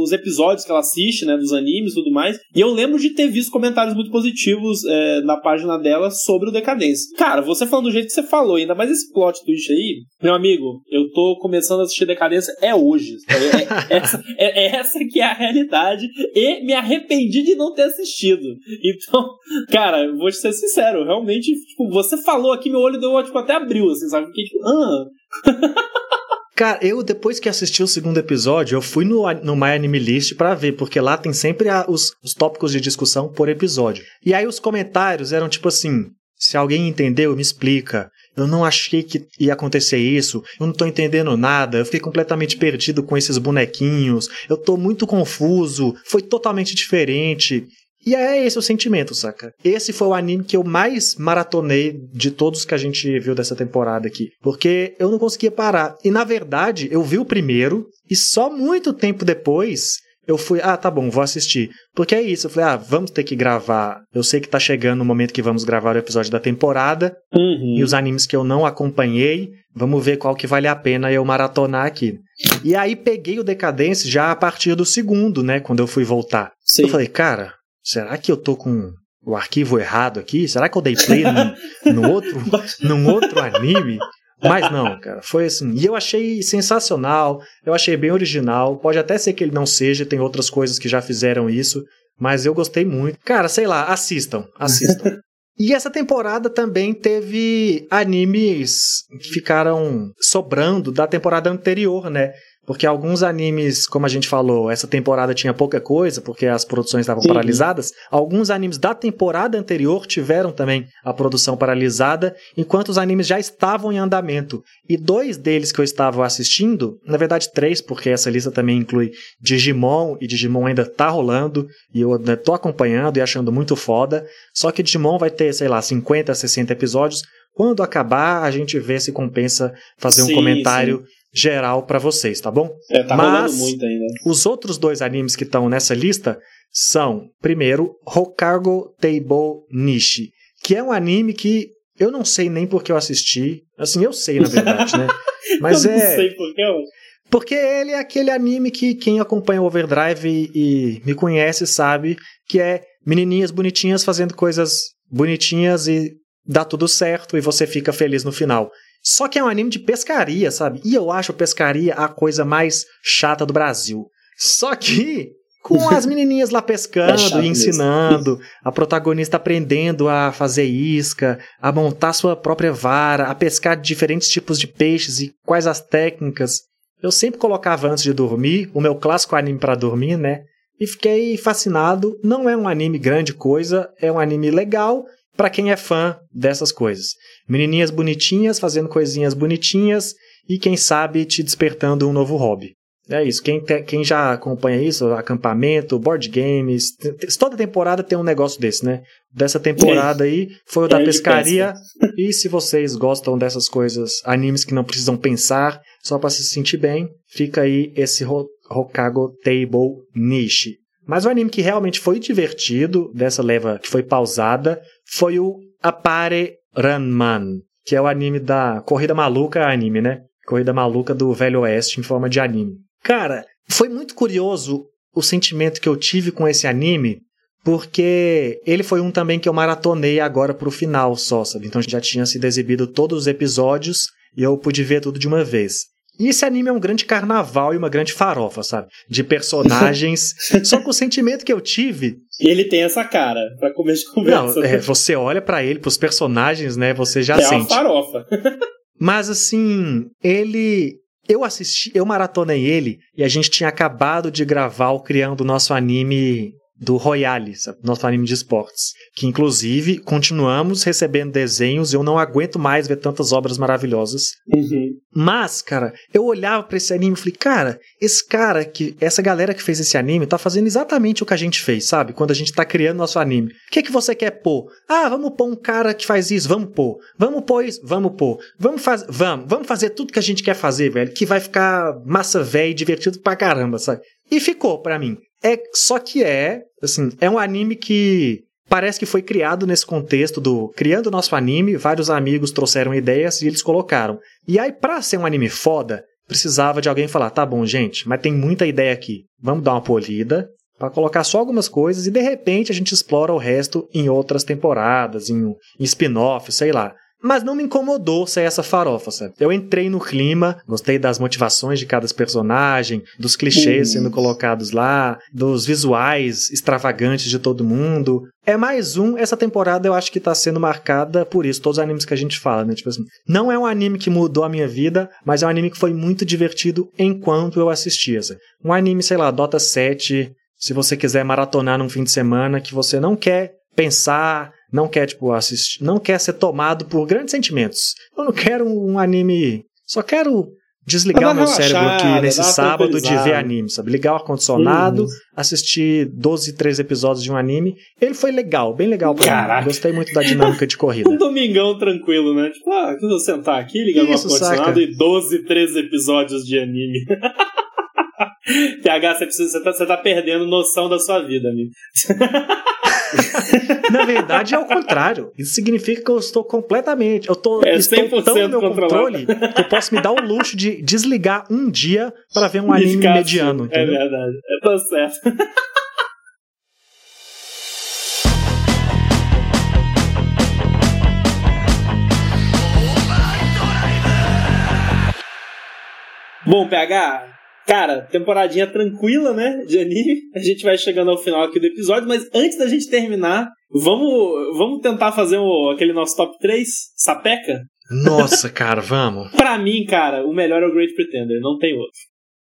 os episódios que ela assiste, né, dos animes e tudo mais. E eu lembro de ter visto comentários muito positivos é, na página dela sobre o Decadência. Cara, você falando do jeito que você falou, ainda mais esse plot twist aí, meu amigo, eu tô começando a assistir Decadência é hoje. É, é- essa, é- é essa que é a realidade e me arrependi de não ter assistido. Então, cara, vou te ser sincero, realmente, tipo, você falou aqui, meu olho deu, tipo, até abriu, assim, sabe? Fiquei tipo, ah, Cara, eu depois que assisti o segundo episódio, eu fui no, no My Anime List pra ver, porque lá tem sempre a- os, os tópicos de discussão por episódio. E aí os comentários eram tipo assim: se alguém entendeu, me explica. Eu não achei que ia acontecer isso, eu não tô entendendo nada, eu fiquei completamente perdido com esses bonequinhos, eu tô muito confuso, foi totalmente diferente. E é esse o sentimento, saca? Esse foi o anime que eu mais maratonei de todos que a gente viu dessa temporada aqui. Porque eu não conseguia parar. E na verdade, eu vi o primeiro e só muito tempo depois eu fui, ah, tá bom, vou assistir. Porque é isso, eu falei, ah, vamos ter que gravar. Eu sei que tá chegando o momento que vamos gravar o episódio da temporada uhum. e os animes que eu não acompanhei, vamos ver qual que vale a pena eu maratonar aqui. E aí peguei o Decadência já a partir do segundo, né, quando eu fui voltar. Sim. Eu falei, cara, será que eu tô com o arquivo errado aqui? Será que eu dei play no, no outro, num outro anime? Mas não, cara, foi assim. E eu achei sensacional, eu achei bem original. Pode até ser que ele não seja, tem outras coisas que já fizeram isso, mas eu gostei muito. Cara, sei lá, assistam, assistam. E essa temporada também teve animes que ficaram sobrando da temporada anterior, né? Porque alguns animes, como a gente falou, essa temporada tinha pouca coisa, porque as produções estavam Uhum. paralisadas. Alguns animes da temporada anterior tiveram também a produção paralisada, enquanto os animes já estavam em andamento. E dois deles que eu estava assistindo, na verdade três, porque essa lista também inclui Digimon, e Digimon ainda tá rolando, e eu né, tô acompanhando e achando muito foda. Só que Digimon vai ter, sei lá, 50, 60 episódios. Quando acabar, a gente vê se compensa fazer Sim, um comentário geral pra vocês, tá bom? É, tá Mas- muito ainda. Os outros dois animes que estão nessa lista são, primeiro, Hokago Table Nishi, que é um anime que eu não sei nem porque eu assisti. Assim, eu sei, na verdade, né? Mas eu é. não sei porquê, ó. Porque ele é aquele anime que quem acompanha o Overdrive e, e me conhece sabe que é menininhas bonitinhas fazendo coisas bonitinhas e dá tudo certo e você fica feliz no final. Só que é um anime de pescaria, sabe? E eu acho pescaria a coisa mais chata do Brasil. Só que com as menininhas lá É pescando chato e ensinando, a protagonista aprendendo a fazer isca, a montar sua própria vara, a pescar diferentes tipos de peixes e quais as técnicas. Eu sempre colocava antes de dormir, o meu clássico anime para dormir, né? E fiquei fascinado. Não é um anime grande coisa, é um anime legal para quem é fã dessas coisas. Menininhas bonitinhas fazendo coisinhas bonitinhas e quem sabe te despertando um novo hobby. É isso. Quem, te- quem já acompanha isso, acampamento, board games, toda temporada tem um negócio desse, né? Dessa temporada aí foi o da É pescaria. E se vocês gostam dessas coisas, animes que não precisam pensar, só para se sentir bem, fica aí esse Ho- Hokago Table Niche. Mas o anime que realmente foi divertido, dessa leva que foi pausada, foi o Apare Ranman, que é o anime da Corrida Maluca anime, né? Corrida Maluca do Velho Oeste em forma de anime. Cara, foi muito curioso o sentimento que eu tive com esse anime, porque ele foi um também que eu maratonei agora pro final só, sabe? Então já tinha sido exibido todos os episódios e eu pude ver tudo de uma vez. E esse anime é um grande carnaval e uma grande farofa, sabe? De personagens. só que o sentimento que eu tive E ele tem essa cara, pra começo de conversa. não, é, você olha pra ele, pros personagens, né? Você já é uma sente. farofa. Mas assim, ele eu assisti, eu maratonei ele e a gente tinha acabado de gravar o Criando o nosso anime do Royale, nosso anime de esportes. Que inclusive continuamos recebendo desenhos, eu não aguento mais ver tantas obras maravilhosas. Uhum. Mas, cara, eu olhava para esse anime e falei, cara, esse cara que, essa galera que fez esse anime tá fazendo exatamente o que a gente fez, sabe? Quando a gente tá criando nosso anime. O que é que você quer pôr? Ah, vamos pôr um cara que faz isso, vamos pôr. Vamos pôr isso, vamos pôr. Vamos fazer, vamos, vamos fazer tudo que a gente quer fazer, velho, que vai ficar massa velho e divertido pra caramba, sabe? E ficou para mim. É só que é, assim, é um anime que parece que foi criado nesse contexto do criando o nosso anime, vários amigos trouxeram ideias e eles colocaram. E aí para ser um anime foda, precisava de alguém falar, tá bom, gente, mas tem muita ideia aqui. Vamos dar uma polida para colocar só algumas coisas e de repente a gente explora o resto em outras temporadas, em, em spin-off, sei lá. Mas não me incomodou ser essa farofa, sabe? Eu entrei no clima, gostei das motivações de cada personagem, dos clichês Uhum. sendo colocados lá, dos visuais extravagantes de todo mundo. É mais um, essa temporada eu acho que tá sendo marcada por isso, todos os animes que a gente fala, né? Tipo assim, não é um anime que mudou a minha vida, mas é um anime que foi muito divertido enquanto eu assistia. sabe? Um anime, sei lá, Dota 7, se você quiser maratonar num fim de semana que você não quer pensar, não quer, tipo, assistir, não quer ser tomado por grandes sentimentos. Eu não quero um anime, só quero desligar o meu cérebro aqui nesse sábado de ver anime, sabe? Ligar o ar-condicionado, assistir 12, 13 episódios de um anime. Ele foi legal, bem legal pra Caraca. mim. Gostei muito da dinâmica de corrida. Um domingão tranquilo, né? Tipo, ah, eu vou sentar aqui, ligar Isso, ar-condicionado e 12, 13 episódios de anime. PH, você, precisa, você, tá, você tá perdendo noção da sua vida, amigo. Na verdade, é o contrário. Isso significa que eu estou completamente. Eu tô, É estou 100% tão no meu controle que eu posso me dar o luxo de desligar um dia para ver um anime ficar mediano. assim. É Entendeu? verdade. É, tá certo. Bom, PH, cara, temporadinha tranquila, né? De anime. A gente vai chegando ao final aqui do episódio, mas antes da gente terminar, vamos, vamos tentar fazer o, aquele nosso top 3, sapeca? Nossa, cara, vamos. Pra mim, cara, o melhor é o Great Pretender, não tem outro.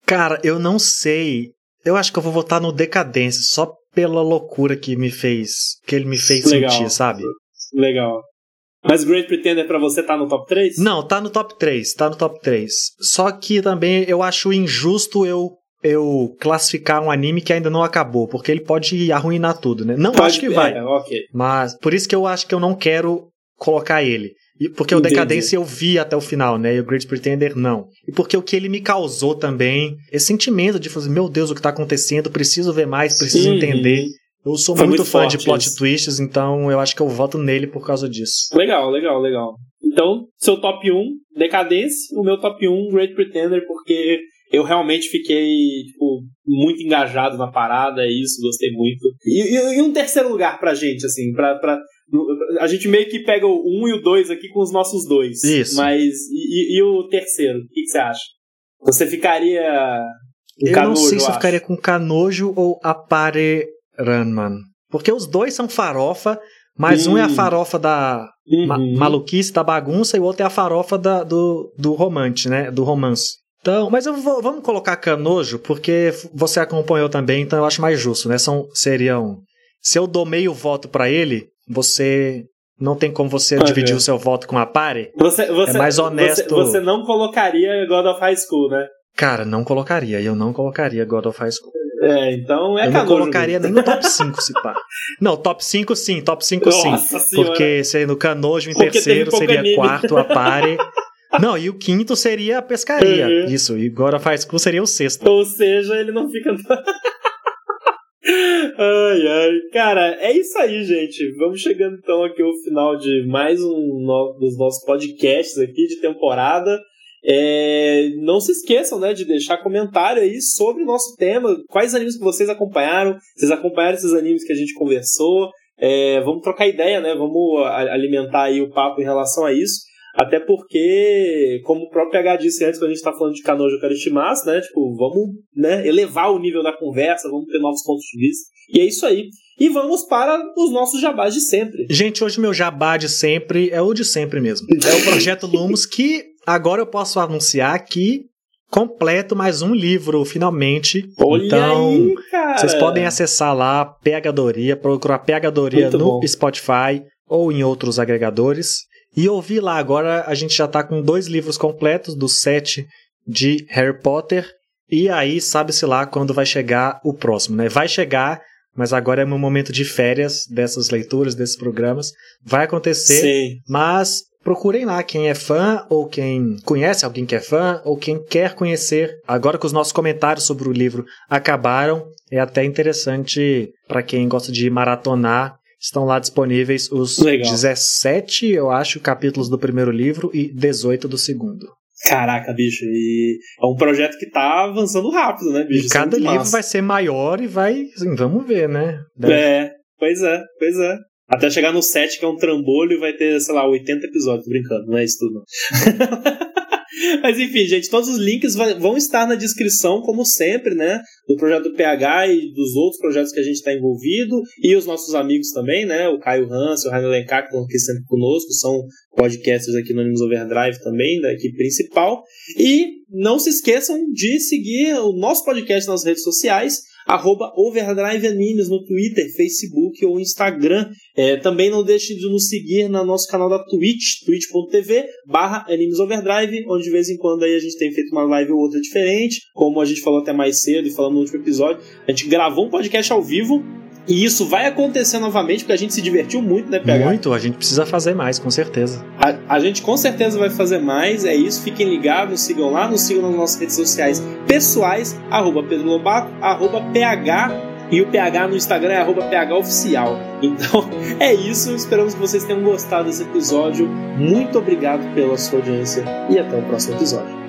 Cara, eu não sei. Eu acho que eu vou votar no Decadência só pela loucura que me fez, que ele me fez Legal. sentir, sabe? Legal. Mas Great Pretender pra você tá no top 3? Não, tá no top 3, tá no top 3. Só que também eu acho injusto eu eu classificar um anime que ainda não acabou, porque ele pode arruinar tudo, né? Não Pode- acho que vai. É, ok. Mas por isso que eu acho que eu não quero colocar ele. E porque o Entendi. Decadência eu vi até o final, né? E o Great Pretender não. E porque o que ele me causou também, esse sentimento de fazer, meu Deus, o que tá acontecendo? Preciso ver mais, preciso Uhum. entender. Eu sou muito, muito fã de plot isso. twists, então eu acho que eu voto nele por causa disso. Legal, legal, legal. Então, seu top 1, Decadência, o meu top 1, Great Pretender, porque eu realmente fiquei, tipo, muito engajado na parada, é isso, gostei muito. E, e- e um terceiro lugar pra gente, assim, pra, pra. A gente meio que pega o 1 e o 2 aqui com os nossos dois. Isso. Mas. E, e- o terceiro? O que, que você acha? Você ficaria. eu não canojo, sei se eu acho. ficaria com Canojo ou Apare Ranman. Porque os dois são farofa, mas um é a farofa da ma- Uhum. maluquice, da bagunça, e o outro é a farofa da- do, do romance, né? Do romance. Então, mas vou, vamos colocar Canojo, porque você acompanhou também, então eu acho mais justo, né? São, seriam. Se eu dou meio voto pra ele, você. Não tem como você Pode dividir ver. o seu voto com a Pare? Você, você, É mais honesto. Você, você não colocaria God of High School, né? Cara, não colocaria. Eu não colocaria God of High School. É, então é eu não canojo colocaria nem no top 5, se pá. Não, top 5 sim, top 5 sim. Nossa senhora. Porque sendo Canojo em Porque terceiro, seria anime. quarto a Pare. Não, e o quinto seria a pescaria. Uhum. Isso, e of High School seria o sexto. Ou seja, ele não fica. ai, ai. Cara, é isso aí, gente. Vamos chegando então aqui ao final de mais um dos nossos podcasts aqui de temporada. É, não se esqueçam né, de deixar comentário aí sobre o nosso tema. Quais animes que vocês acompanharam? Vocês acompanharam esses animes que a gente conversou? É, vamos trocar ideia, né? Vamos alimentar aí o papo em relação a isso. Até porque, como o próprio PH disse antes, quando a gente tá falando de Kanojo Karishimasu, né? Tipo, vamos né, elevar o nível da conversa, vamos ter novos pontos de vista. E é isso aí. E vamos para os nossos jabás de sempre. Gente, hoje meu jabá de sempre é o de sempre mesmo. É o Projeto Lumos que agora eu posso anunciar que completo, mais um livro, finalmente. Olha então, aí, vocês podem acessar lá, Pegadoria, procurar Pegadoria Muito no bom. Spotify ou em outros agregadores. E ouvir lá, agora a gente já tá com dois livros completos do set de Harry Potter. E aí, sabe-se lá quando vai chegar o próximo, né? Vai chegar, mas agora é meu momento de férias dessas leituras, desses programas. Vai acontecer, Sim. mas procurem lá quem é fã, ou quem conhece alguém que é fã, ou quem quer conhecer. Agora que os nossos comentários sobre o livro acabaram, é até interessante para quem gosta de maratonar. Estão lá disponíveis os Legal. 17, eu acho, capítulos do primeiro livro e 18 do segundo. Caraca, bicho. E é um projeto que tá avançando rápido, né, bicho? E é cada muito livro massa. vai ser maior e vai. assim, vamos ver, né? Deve- É, pois é, pois é. Até chegar no 7, que é um trambolho, vai ter, sei lá, 80 episódios. Brincando, não é isso tudo, não. Mas enfim, gente, todos os links vão estar na descrição, como sempre, né? Do projeto do PH e dos outros projetos que a gente está envolvido. E os nossos amigos também, né? O Caio Hans, o Rainer Lencar, que estão aqui sempre conosco, são podcasters aqui no Animus Overdrive também, da equipe principal. E não se esqueçam de seguir o nosso podcast nas redes sociais, arroba Overdrive Animes no Twitter, Facebook ou Instagram. É, também não deixe de nos seguir no nosso canal da Twitch, twitch.tv barra Animes Overdrive, onde de vez em quando aí a gente tem feito uma live ou outra diferente, como a gente falou até mais cedo e falando no último episódio, a gente gravou um podcast ao vivo, e isso vai acontecer novamente, porque a gente se divertiu muito, né, PH? Muito, a gente precisa fazer mais, com certeza. A, a gente com certeza vai fazer mais, é isso. Fiquem ligados, sigam lá, nos sigam nas nossas redes sociais pessoais, arroba Pedro Lobato, arroba PH, e o PH no Instagram é arroba PH Oficial. Então é isso, esperamos que vocês tenham gostado desse episódio. Muito obrigado pela sua audiência e até o próximo episódio.